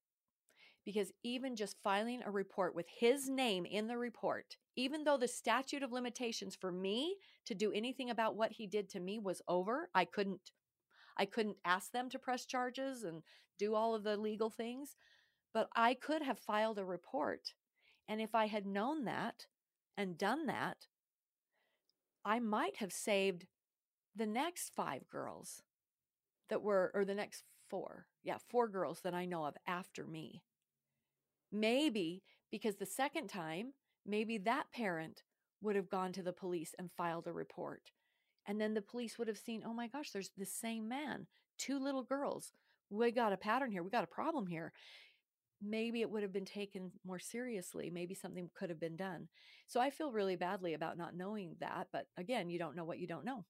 Because even just filing a report with his name in the report, even though the statute of limitations for me to do anything about what he did to me was over, I couldn't I couldn't ask them to press charges and do all of the legal things, but I could have filed a report. And if I had known that and done that, I might have saved the next five girls that were, or the next four. Yeah, four girls that I know of after me. Maybe because the second time, maybe that parent would have gone to the police and filed a report. And then the police would have seen, oh my gosh, there's the same man, two little girls. We got a pattern here. We got a problem here. Maybe it would have been taken more seriously. Maybe something could have been done. So I feel really badly about not knowing that. But again, you don't know what you don't know.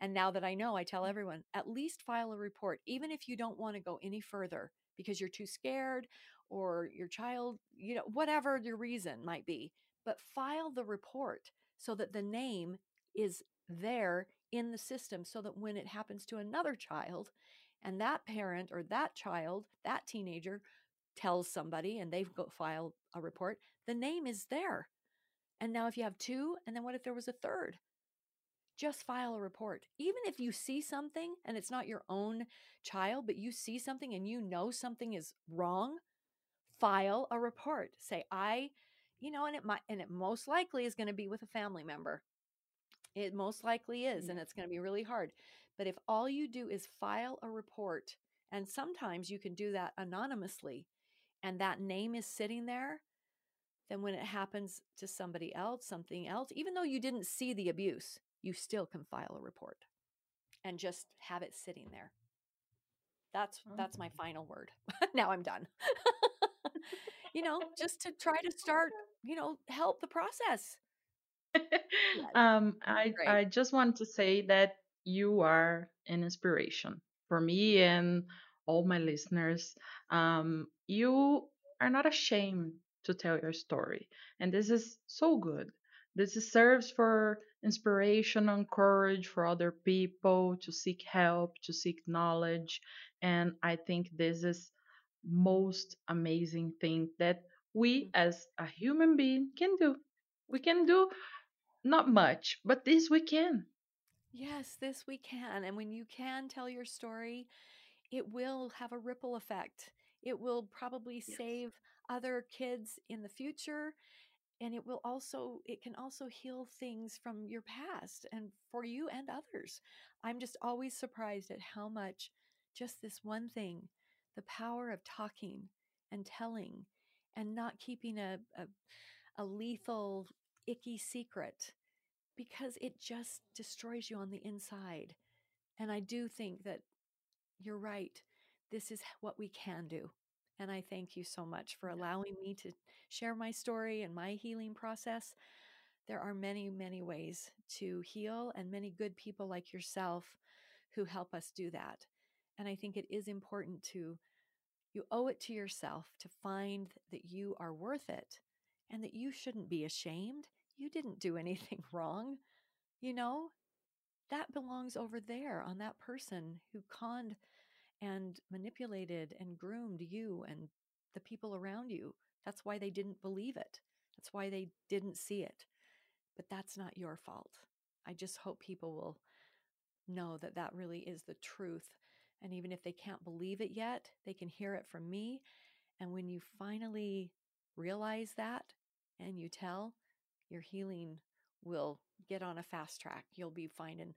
And now that I know, I tell mm. everyone at least file a report, even if you don't want to go any further because you're too scared or your child, you know, whatever your reason might be. But file the report so that the name is there in the system so that when it happens to another child and that parent or that child, that teenager tells somebody and they've go file a report, the name is there. And now if you have two, and then what if there was a third? Just file a report. Even if you see something and it's not your own child, but you see something and you know something is wrong, file a report. Say, I, you know, and it might, and it most likely is going to be with a family member. It most likely is, and mm. it's going to be really hard. But if all you do is file a report, and sometimes you can do that anonymously, and that name is sitting there, then when it happens to somebody else, something else, even though you didn't see the abuse, you still can file a report and just have it sitting there. That's that's my final word. now I'm done. you know, just to try to start, you know, help the process. um, I I just want to say that you are an inspiration for me and all my listeners. Um, you are not ashamed to tell your story, and this is so good. This serves for inspiration and courage for other people to seek help, to seek knowledge, and I think this is most amazing thing that we mm-hmm. as a human being can do. We can do not much, but this we can. Yes, this we can. And when you can tell your story, it will have a ripple effect. It will probably Yes. save other kids in the future. And it will also, it can also heal things from your past and for you and others. I'm just always surprised at how much just this one thing, the power of talking and telling and not keeping a, a, a lethal, icky secret because it just destroys you on the inside. And I do think that you're right. This is what we can do. And I thank you so much for allowing me to share my story and my healing process. There are many, many ways to heal, and many good people like yourself who help us do that. And I think it is important to, you owe it to yourself to find that you are worth it and that you shouldn't be ashamed. You didn't do anything wrong. You know, that belongs over there on that person who conned and manipulated and groomed you and the people around you. That's why they didn't believe it. That's why they didn't see it. But that's not your fault. I just hope people will know that that really is the truth. And even if they can't believe it yet, they can hear it from me. And when you finally realize that and you tell, your healing will get on a fast track. You'll be finding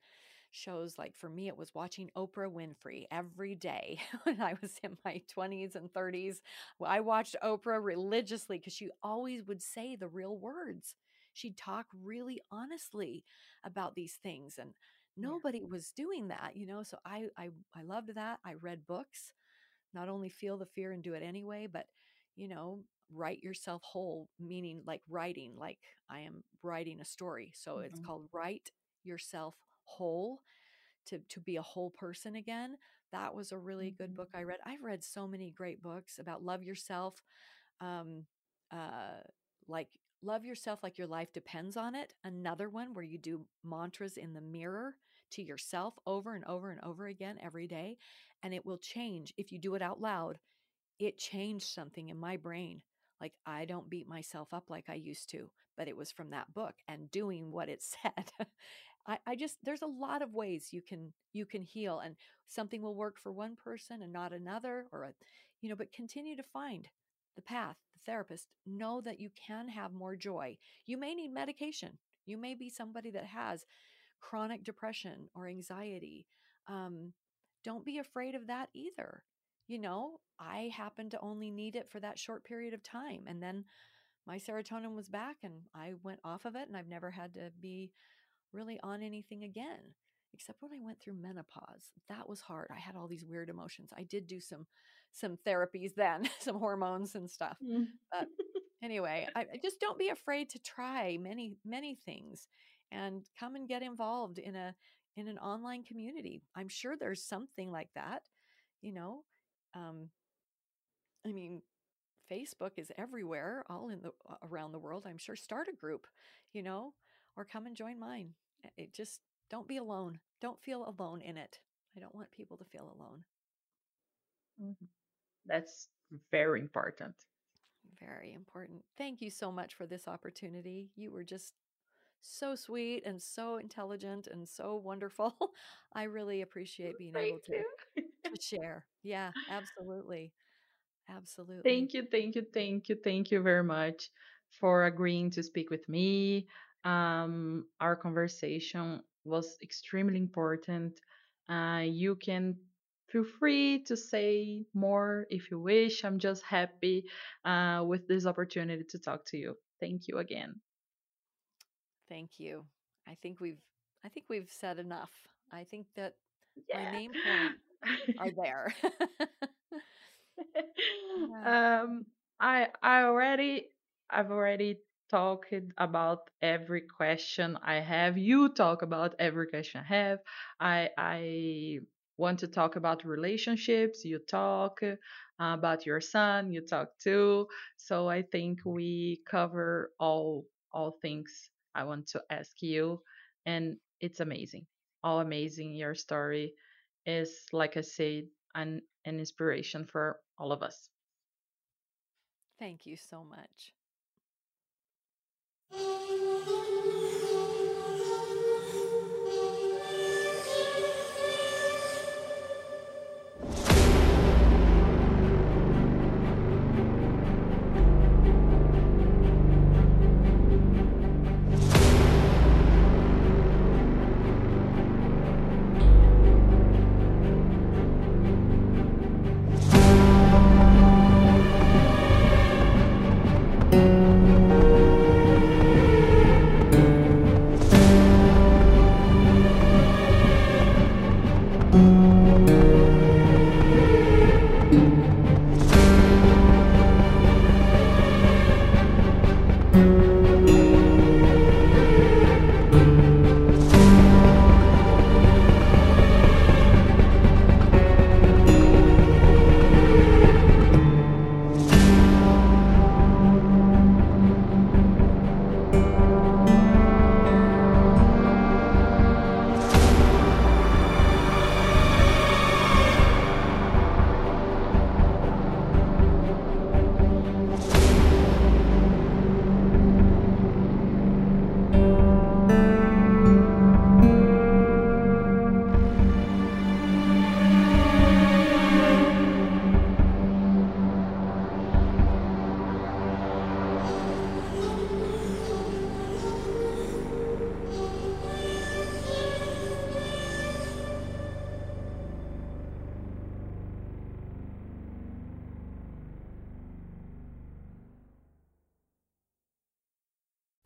shows like for me, it was watching Oprah Winfrey every day when I was in my 20s and 30s. I watched Oprah religiously because she always would say the real words. She'd talk really honestly about these things, and nobody was doing that, you know. So I, I, I loved that. I read books, not only feel the fear and do it anyway, but you know, write yourself whole, meaning like writing, like I am writing a story. So it's Mhm. called Write Yourself Whole to to be a whole person again. That was a really good Mhm. book I read. I've read so many great books about love yourself. Um uh like love yourself like your life depends on it. Another one where you do mantras in the mirror to yourself over and over and over again every day and it will change if you do it out loud it changed something in my brain. Like I don't beat myself up like I used to, but it was from that book and doing what it said. I, I just there's a lot of ways you can you can heal and something will work for one person and not another or a you know, but continue to find the path, the therapist. Know that you can have more joy. You may need medication. You may be somebody that has chronic depression or anxiety. Um, don't be afraid of that either you know, I happened to only need it for that short period of time. And then my serotonin was back and I went off of it and I've never had to be really on anything again. Except when I went through menopause. That was hard. I had all these weird emotions. I did do some some therapies then, some hormones and stuff. Mm. But anyway, I, I just don't be afraid to try many, many things and come and get involved in a in an online community. I'm sure there's something like that, you know. Um, I mean, Facebook is everywhere, all in the around the world. I'm sure start a group, you know, or come and join mine. It just don't be alone. Don't feel alone in it. I don't want people to feel alone. Mhm. That's very important. Very important. Thank you so much for this opportunity. You were just so sweet and so intelligent and so wonderful. I really appreciate being able to, to share. Yeah, absolutely. Absolutely. Thank you, thank you, thank you, thank you very much for agreeing to speak with me. Um, our conversation was extremely important. Uh, you can feel free to say more if you wish. I'm just happy uh, with this opportunity to talk to you. Thank you again. Thank you. I think we've I think we've said enough. I think that my Yeah. main points are there. um, I I already I've already talked about every question I have. You talk about every question I have. I I want to talk about relationships. You talk uh, about your son. You talk too. So I think we cover all all things I want to ask you, and it's amazing. All amazing. Your story is like I said, an an inspiration for all of us. Thank you so much. Música